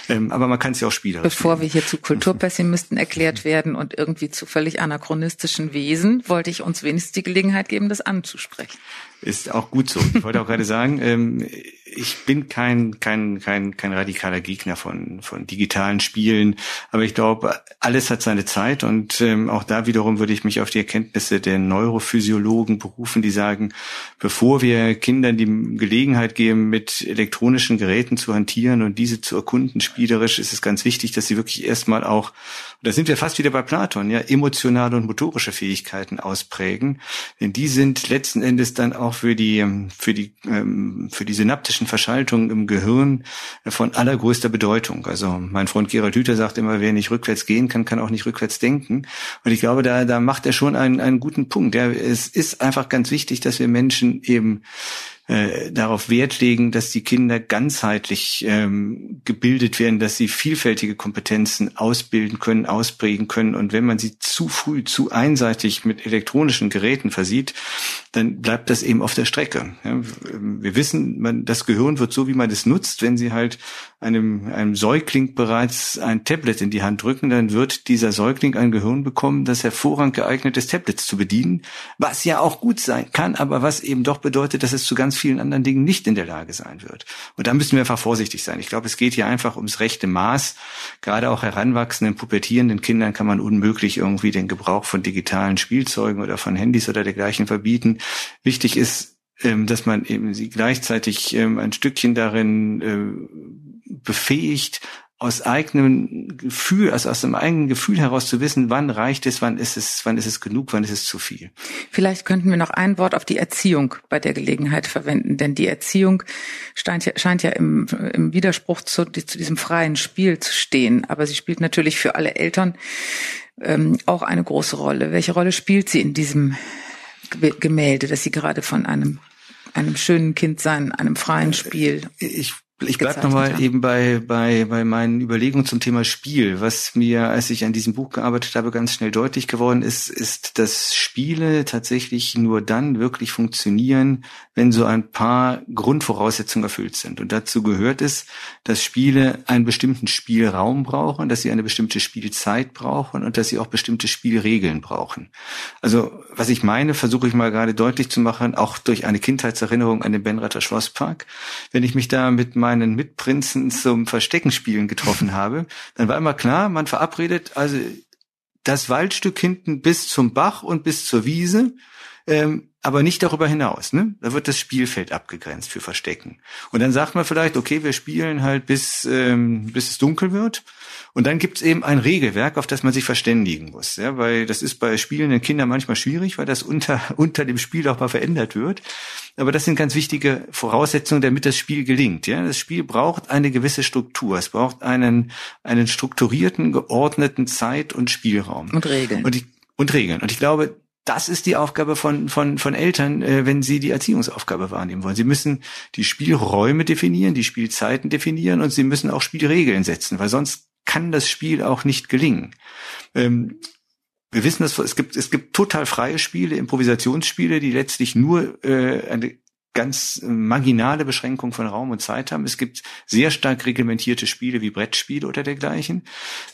Ähm, aber man kann es ja auch spielerisch Bevor spielen. wir hier zu Kulturpessimisten erklärt werden und irgendwie zu völlig anachronistischen Wesen, wollte ich uns wenigstens die Gelegenheit geben, das anzusprechen. Ist auch gut so. Ich wollte auch gerade sagen, ähm, ich bin kein, kein, kein, kein radikaler Gegner von, von digitalen Spielen, aber ich glaube, alles hat seine Zeit und ähm, auch da wiederum würde ich mich auf die Erkenntnisse der Neurophysiologen berufen, die sagen, bevor wir Kindern die Gelegenheit geben, mit elektronischen Geräten zu hantieren und diese zu erkunden spielerisch, ist es ganz wichtig, dass sie wirklich erstmal auch, da sind wir fast wieder bei Platon, ja, emotionale und motorische Fähigkeiten ausprägen, denn die sind letzten Endes dann auch für die, für die, ähm, für die synaptische synaptischen Verschaltungen im Gehirn von allergrößter Bedeutung. Also mein Freund Gerald Hüther sagt immer, wer nicht rückwärts gehen kann, kann auch nicht rückwärts denken. Und ich glaube, da, da macht er schon einen, einen guten Punkt. Ja, es ist einfach ganz wichtig, dass wir Menschen eben äh, darauf Wert legen, dass die Kinder ganzheitlich ähm, gebildet werden, dass sie vielfältige Kompetenzen ausbilden können, ausprägen können. Und wenn man sie zu früh, zu einseitig mit elektronischen Geräten versieht, dann bleibt das eben auf der Strecke. Ja, wir wissen, man, das Gehirn wird so, wie man es nutzt. Wenn Sie halt einem, einem Säugling bereits ein Tablet in die Hand drücken, dann wird dieser Säugling ein Gehirn bekommen, das hervorragend geeignet ist, Tablets zu bedienen, was ja auch gut sein kann, aber was eben doch bedeutet, dass es zu ganz vielen anderen Dingen nicht in der Lage sein wird. Und da müssen wir einfach vorsichtig sein. Ich glaube, es geht hier einfach ums rechte Maß. Gerade auch heranwachsenden, pubertierenden Kindern kann man unmöglich irgendwie den Gebrauch von digitalen Spielzeugen oder von Handys oder dergleichen verbieten. Wichtig ist, ähm, dass man eben sie gleichzeitig ähm, ein Stückchen darin äh, befähigt, aus eigenem Gefühl, also aus dem eigenen Gefühl heraus zu wissen, wann reicht es, wann ist es, wann ist es genug, wann ist es zu viel. Vielleicht könnten wir noch ein Wort auf die Erziehung bei der Gelegenheit verwenden, denn die Erziehung scheint ja, scheint ja im, im Widerspruch zu, zu diesem freien Spiel zu stehen, aber sie spielt natürlich für alle Eltern ähm, auch eine große Rolle. Welche Rolle spielt sie in diesem Gemälde, das Sie gerade von einem einem schönen Kindsein, einem freien Spiel. Ich ich bleib nochmal eben bei, bei, bei meinen Überlegungen zum Thema Spiel. Was mir, als ich an diesem Buch gearbeitet habe, ganz schnell deutlich geworden ist, ist, dass Spiele tatsächlich nur dann wirklich funktionieren, wenn so ein paar Grundvoraussetzungen erfüllt sind. Und dazu gehört es, dass Spiele einen bestimmten Spielraum brauchen, dass sie eine bestimmte Spielzeit brauchen und dass sie auch bestimmte Spielregeln brauchen. Also, was ich meine, versuche ich mal gerade deutlich zu machen, auch durch eine Kindheitserinnerung an den Benrather Schlosspark. Wenn ich mich da mit meinen Mitprinzen zum Versteckenspielen getroffen habe, dann war immer klar, man verabredet also das Waldstück hinten bis zum Bach und bis zur Wiese, ähm, aber nicht darüber hinaus. Ne? Da wird das Spielfeld abgegrenzt für Verstecken. Und dann sagt man vielleicht, okay, wir spielen halt bis, ähm, bis es dunkel wird. Und dann gibt es eben ein Regelwerk, auf das man sich verständigen muss. Ja, weil das ist bei spielenden Kindern manchmal schwierig, weil das unter, unter dem Spiel auch mal verändert wird. Aber das sind ganz wichtige Voraussetzungen, damit das Spiel gelingt. Ja, das Spiel braucht eine gewisse Struktur. Es braucht einen, einen strukturierten, geordneten Zeit- und Spielraum. Und Regeln. Und, ich, und Regeln. Und ich glaube, das ist die Aufgabe von, von, von Eltern, äh, wenn sie die Erziehungsaufgabe wahrnehmen wollen. Sie müssen die Spielräume definieren, die Spielzeiten definieren und sie müssen auch Spielregeln setzen, weil sonst kann das Spiel auch nicht gelingen. Ähm, wir wissen dass es gibt, es gibt total freie Spiele, Improvisationsspiele, die letztlich nur äh, eine ganz marginale Beschränkung von Raum und Zeit haben. Es gibt sehr stark reglementierte Spiele wie Brettspiele oder dergleichen.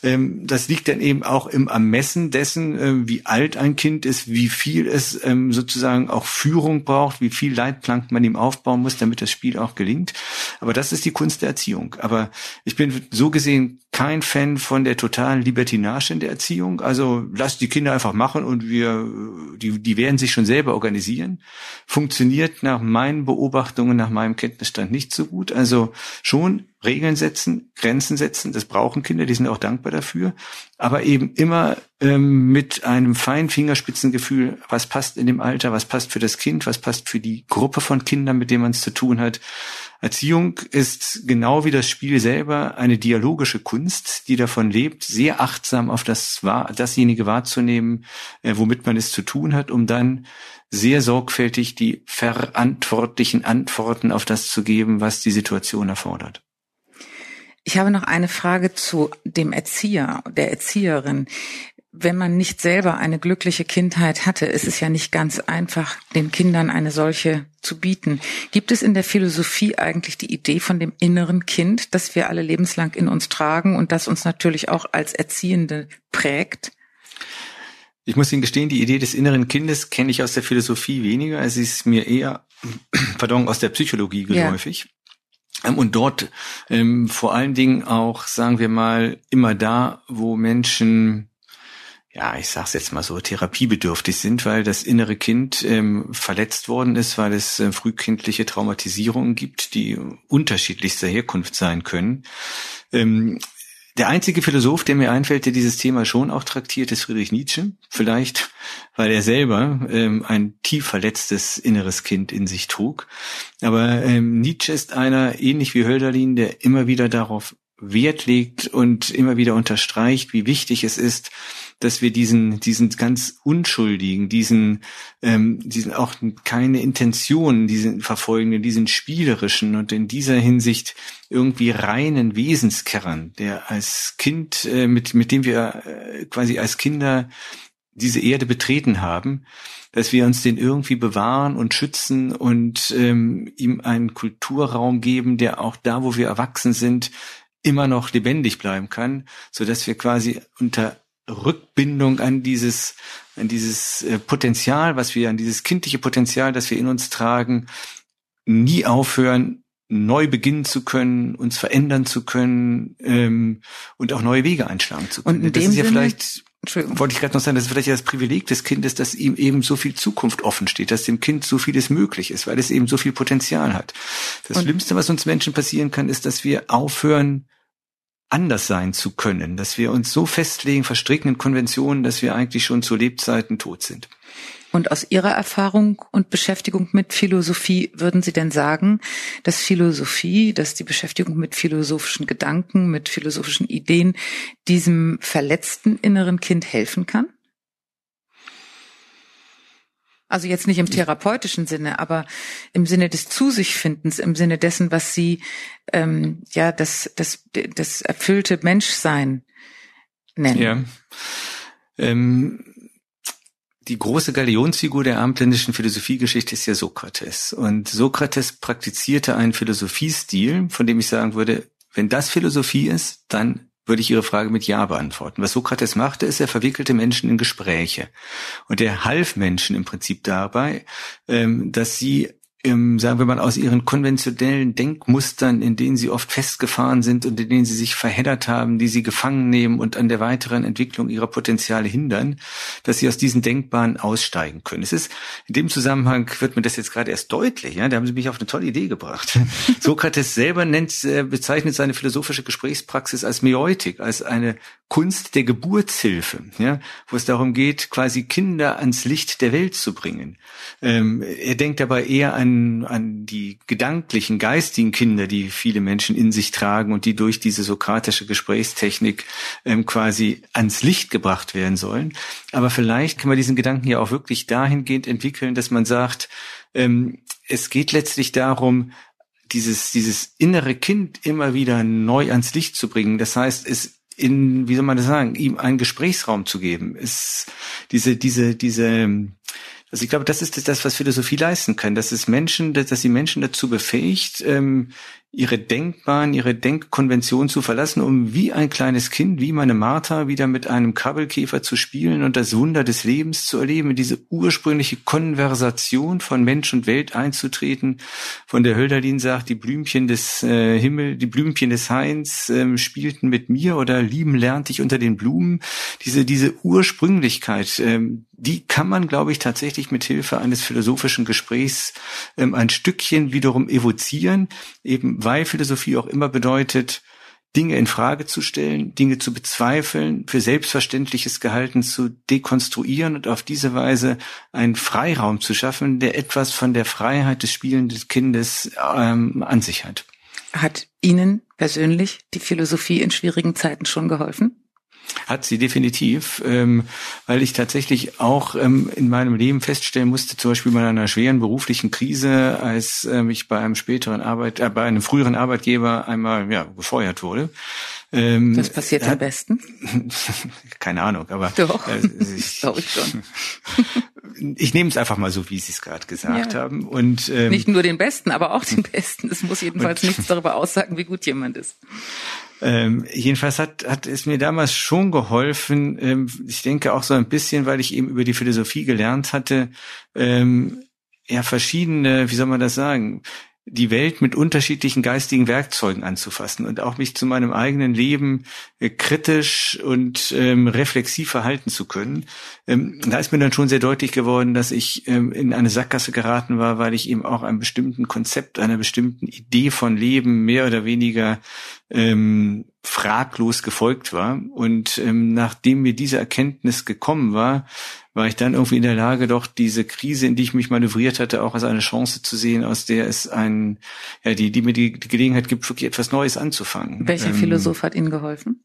Ähm, das liegt dann eben auch im Ermessen dessen, äh, wie alt ein Kind ist, wie viel es ähm, sozusagen auch Führung braucht, wie viel Leitplanken man ihm aufbauen muss, damit das Spiel auch gelingt. Aber das ist die Kunst der Erziehung. Aber ich bin so gesehen kein Fan von der totalen Libertinage in der Erziehung. Also lasst die Kinder einfach machen und wir, die, die werden sich schon selber organisieren. Funktioniert nach meinen Beobachtungen, nach meinem Kenntnisstand nicht so gut. Also schon Regeln setzen, Grenzen setzen, das brauchen Kinder, die sind auch dankbar dafür, aber eben immer ähm, mit einem feinen Fingerspitzengefühl, was passt in dem Alter, was passt für das Kind, was passt für die Gruppe von Kindern, mit denen man es zu tun hat. Erziehung ist genau wie das Spiel selber eine dialogische Kunst, die davon lebt, sehr achtsam auf das dasjenige wahrzunehmen, äh, womit man es zu tun hat, um dann sehr sorgfältig die verantwortlichen Antworten auf das zu geben, was die Situation erfordert. Ich habe noch eine Frage zu dem Erzieher, der Erzieherin. Wenn man nicht selber eine glückliche Kindheit hatte, ist es ja nicht ganz einfach, den Kindern eine solche zu bieten. Gibt es in der Philosophie eigentlich die Idee von dem inneren Kind, das wir alle lebenslang in uns tragen und das uns natürlich auch als Erziehende prägt? Ich muss Ihnen gestehen, die Idee des inneren Kindes kenne ich aus der Philosophie weniger. Es ist mir eher, pardon, aus der Psychologie geläufig. Ja. Ähm, und dort ähm, vor allen Dingen auch, sagen wir mal, immer da, wo Menschen ja, ich sag's jetzt mal so, therapiebedürftig sind, weil das innere Kind ähm, verletzt worden ist, weil es äh, frühkindliche Traumatisierungen gibt, die unterschiedlichster Herkunft sein können. Ähm, der einzige Philosoph, der mir einfällt, der dieses Thema schon auch traktiert, ist Friedrich Nietzsche. Vielleicht, weil er selber ähm, ein tief verletztes inneres Kind in sich trug. Aber ähm, Nietzsche ist einer, ähnlich wie Hölderlin, der immer wieder darauf Wert legt und immer wieder unterstreicht, wie wichtig es ist, dass wir diesen, diesen ganz unschuldigen, diesen, ähm, diesen auch keine Intentionen, diesen verfolgenden, diesen spielerischen und in dieser Hinsicht irgendwie reinen Wesenskern, der als Kind, äh, mit, mit dem wir äh, quasi als Kinder diese Erde betreten haben, dass wir uns den irgendwie bewahren und schützen und ähm, ihm einen Kulturraum geben, der auch da, wo wir erwachsen sind, immer noch lebendig bleiben kann, so dass wir quasi unter Rückbindung an dieses, an dieses äh, Potenzial, was wir, an dieses kindliche Potenzial, das wir in uns tragen, nie aufhören, neu beginnen zu können, uns verändern zu können ähm, und auch neue Wege einschlagen zu können. Und in das dem ist ja Sinne, vielleicht, wollte ich gerade noch sagen, das ist vielleicht das Privileg des Kindes, dass ihm eben so viel Zukunft offen steht, dass dem Kind so vieles möglich ist, weil es eben so viel Potenzial hat. Das Schlimmste, was uns Menschen passieren kann, ist, dass wir aufhören, anders sein zu können, dass wir uns so festlegen, verstricken in Konventionen, dass wir eigentlich schon zu Lebzeiten tot sind. Und aus Ihrer Erfahrung und Beschäftigung mit Philosophie würden Sie denn sagen, dass Philosophie, dass die Beschäftigung mit philosophischen Gedanken, mit philosophischen Ideen diesem verletzten inneren Kind helfen kann? Also jetzt nicht im therapeutischen Sinne, aber im Sinne des Zu sich Findens, im Sinne dessen, was sie ähm, ja das das das erfüllte Menschsein nennen. Ja. Ähm, die große Galionsfigur der abendländischen Philosophiegeschichte ist ja Sokrates. Und Sokrates praktizierte einen Philosophiestil, von dem ich sagen würde, wenn das Philosophie ist, dann würde ich Ihre Frage mit Ja beantworten. Was Sokrates machte, ist, er verwickelte Menschen in Gespräche. Und er half Menschen im Prinzip dabei, ähm, dass sie ähm, sagen wir mal, aus ihren konventionellen Denkmustern, in denen sie oft festgefahren sind und in denen sie sich verheddert haben, die sie gefangen nehmen und an der weiteren Entwicklung ihrer Potenziale hindern, dass sie aus diesen Denkbahnen aussteigen können. Es ist, in dem Zusammenhang wird mir das jetzt gerade erst deutlich, ja, da haben Sie mich auf eine tolle Idee gebracht. Sokrates selber nennt, äh, bezeichnet seine philosophische Gesprächspraxis als Meotik, als eine Kunst der Geburtshilfe, ja, wo es darum geht, quasi Kinder ans Licht der Welt zu bringen. Ähm, er denkt dabei eher an an, die gedanklichen, geistigen Kinder, die viele Menschen in sich tragen und die durch diese sokratische Gesprächstechnik ähm, quasi ans Licht gebracht werden sollen. Aber vielleicht kann man diesen Gedanken ja auch wirklich dahingehend entwickeln, dass man sagt, ähm, es geht letztlich darum, dieses, dieses innere Kind immer wieder neu ans Licht zu bringen. Das heißt, es in, wie soll man das sagen, ihm einen Gesprächsraum zu geben, ist diese, diese, diese, also ich glaube, das ist das, was Philosophie leisten kann, dass es Menschen, dass sie Menschen dazu befähigt, ähm, ihre Denkbahn, ihre Denkkonvention zu verlassen, um wie ein kleines Kind, wie meine Martha, wieder mit einem Krabbelkäfer zu spielen und das Wunder des Lebens zu erleben, in diese ursprüngliche Konversation von Mensch und Welt einzutreten, von der Hölderlin sagt, die Blümchen des äh, Himmel, die Blümchen des Hains äh, spielten mit mir oder lieben lernte ich unter den Blumen. Diese, diese Ursprünglichkeit, äh, die kann man, glaube ich, tatsächlich mit Hilfe eines philosophischen Gesprächs ähm, ein Stückchen wiederum evozieren, eben weil Philosophie auch immer bedeutet, Dinge in Frage zu stellen, Dinge zu bezweifeln, für selbstverständliches Gehalten zu dekonstruieren und auf diese Weise einen Freiraum zu schaffen, der etwas von der Freiheit des spielenden Kindes ähm, an sich hat. Hat Ihnen persönlich die Philosophie in schwierigen Zeiten schon geholfen? Hat sie definitiv, ähm, weil ich tatsächlich auch ähm, in meinem Leben feststellen musste, zum Beispiel bei einer schweren beruflichen Krise, als ähm, ich bei einem späteren Arbeit, äh, bei einem früheren Arbeitgeber einmal ja gefeuert wurde. Ähm, das passiert am besten. Keine Ahnung, aber doch, äh, ich, glaube ich schon. ich nehme es einfach mal so, wie Sie es gerade gesagt ja. haben. Und ähm, nicht nur den Besten, aber auch den Besten. Es muss jedenfalls nichts darüber aussagen, wie gut jemand ist. Ähm, jedenfalls hat, hat es mir damals schon geholfen. Ähm, ich denke auch so ein bisschen, weil ich eben über die Philosophie gelernt hatte, ähm, ja verschiedene, wie soll man das sagen, die Welt mit unterschiedlichen geistigen Werkzeugen anzufassen und auch mich zu meinem eigenen Leben äh, kritisch und ähm, reflexiv verhalten zu können. Ähm, da ist mir dann schon sehr deutlich geworden, dass ich ähm, in eine Sackgasse geraten war, weil ich eben auch einem bestimmten Konzept, einer bestimmten Idee von Leben mehr oder weniger ähm, fraglos gefolgt war. Und ähm, nachdem mir diese Erkenntnis gekommen war, war ich dann irgendwie in der Lage, doch diese Krise, in die ich mich manövriert hatte, auch als eine Chance zu sehen, aus der es ein, ja, die, die mir die, die Gelegenheit gibt, wirklich etwas Neues anzufangen. Welcher ähm, Philosoph hat Ihnen geholfen?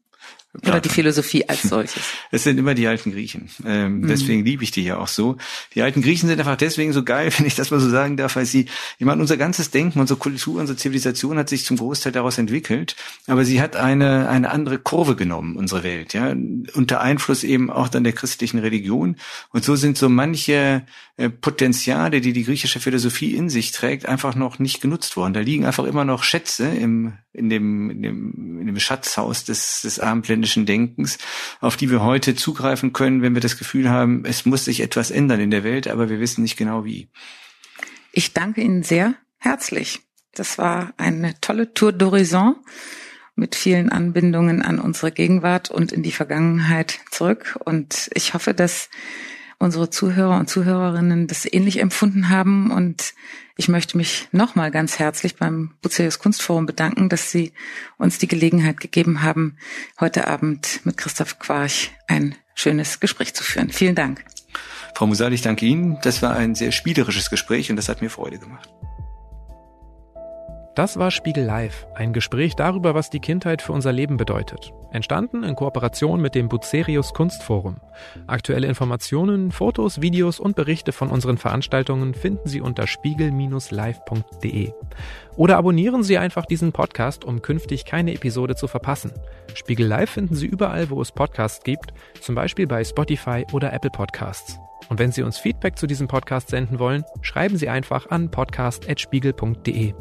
Platon. Oder die Philosophie als solches. Es sind immer die alten Griechen. Ähm, mhm. Deswegen liebe ich die ja auch so. Die alten Griechen sind einfach deswegen so geil, wenn ich das mal so sagen darf, weil sie, ich meine, unser ganzes Denken, unsere Kultur, unsere Zivilisation hat sich zum Großteil daraus entwickelt, aber sie hat eine, eine andere Kurve genommen, unsere Welt, ja, unter Einfluss eben auch dann der christlichen Religion. Und so sind so manche äh, Potenziale, die die griechische Philosophie in sich trägt, einfach noch nicht genutzt worden. Da liegen einfach immer noch Schätze im, in dem, in dem, in dem Schatzhaus des, des abendländischen Denkens, auf die wir heute zugreifen können, wenn wir das Gefühl haben, es muss sich etwas ändern in der Welt, aber wir wissen nicht genau wie. Ich danke Ihnen sehr herzlich. Das war eine tolle Tour d'Horizon mit vielen Anbindungen an unsere Gegenwart und in die Vergangenheit zurück. Und ich hoffe, dass unsere Zuhörer und Zuhörerinnen das ähnlich empfunden haben. Und ich möchte mich nochmal ganz herzlich beim Bucerius Kunstforum bedanken, dass Sie uns die Gelegenheit gegeben haben, heute Abend mit Christoph Quarch ein schönes Gespräch zu führen. Vielen Dank. Frau Musal, ich danke Ihnen. Das war ein sehr spielerisches Gespräch und das hat mir Freude gemacht. Das war Spiegel Live, ein Gespräch darüber, was die Kindheit für unser Leben bedeutet. Entstanden in Kooperation mit dem Bucerius Kunstforum. Aktuelle Informationen, Fotos, Videos und Berichte von unseren Veranstaltungen finden Sie unter spiegel-live.de. Oder abonnieren Sie einfach diesen Podcast, um künftig keine Episode zu verpassen. Spiegel Live finden Sie überall, wo es Podcasts gibt, zum Beispiel bei Spotify oder Apple Podcasts. Und wenn Sie uns Feedback zu diesem Podcast senden wollen, schreiben Sie einfach an podcast.spiegel.de.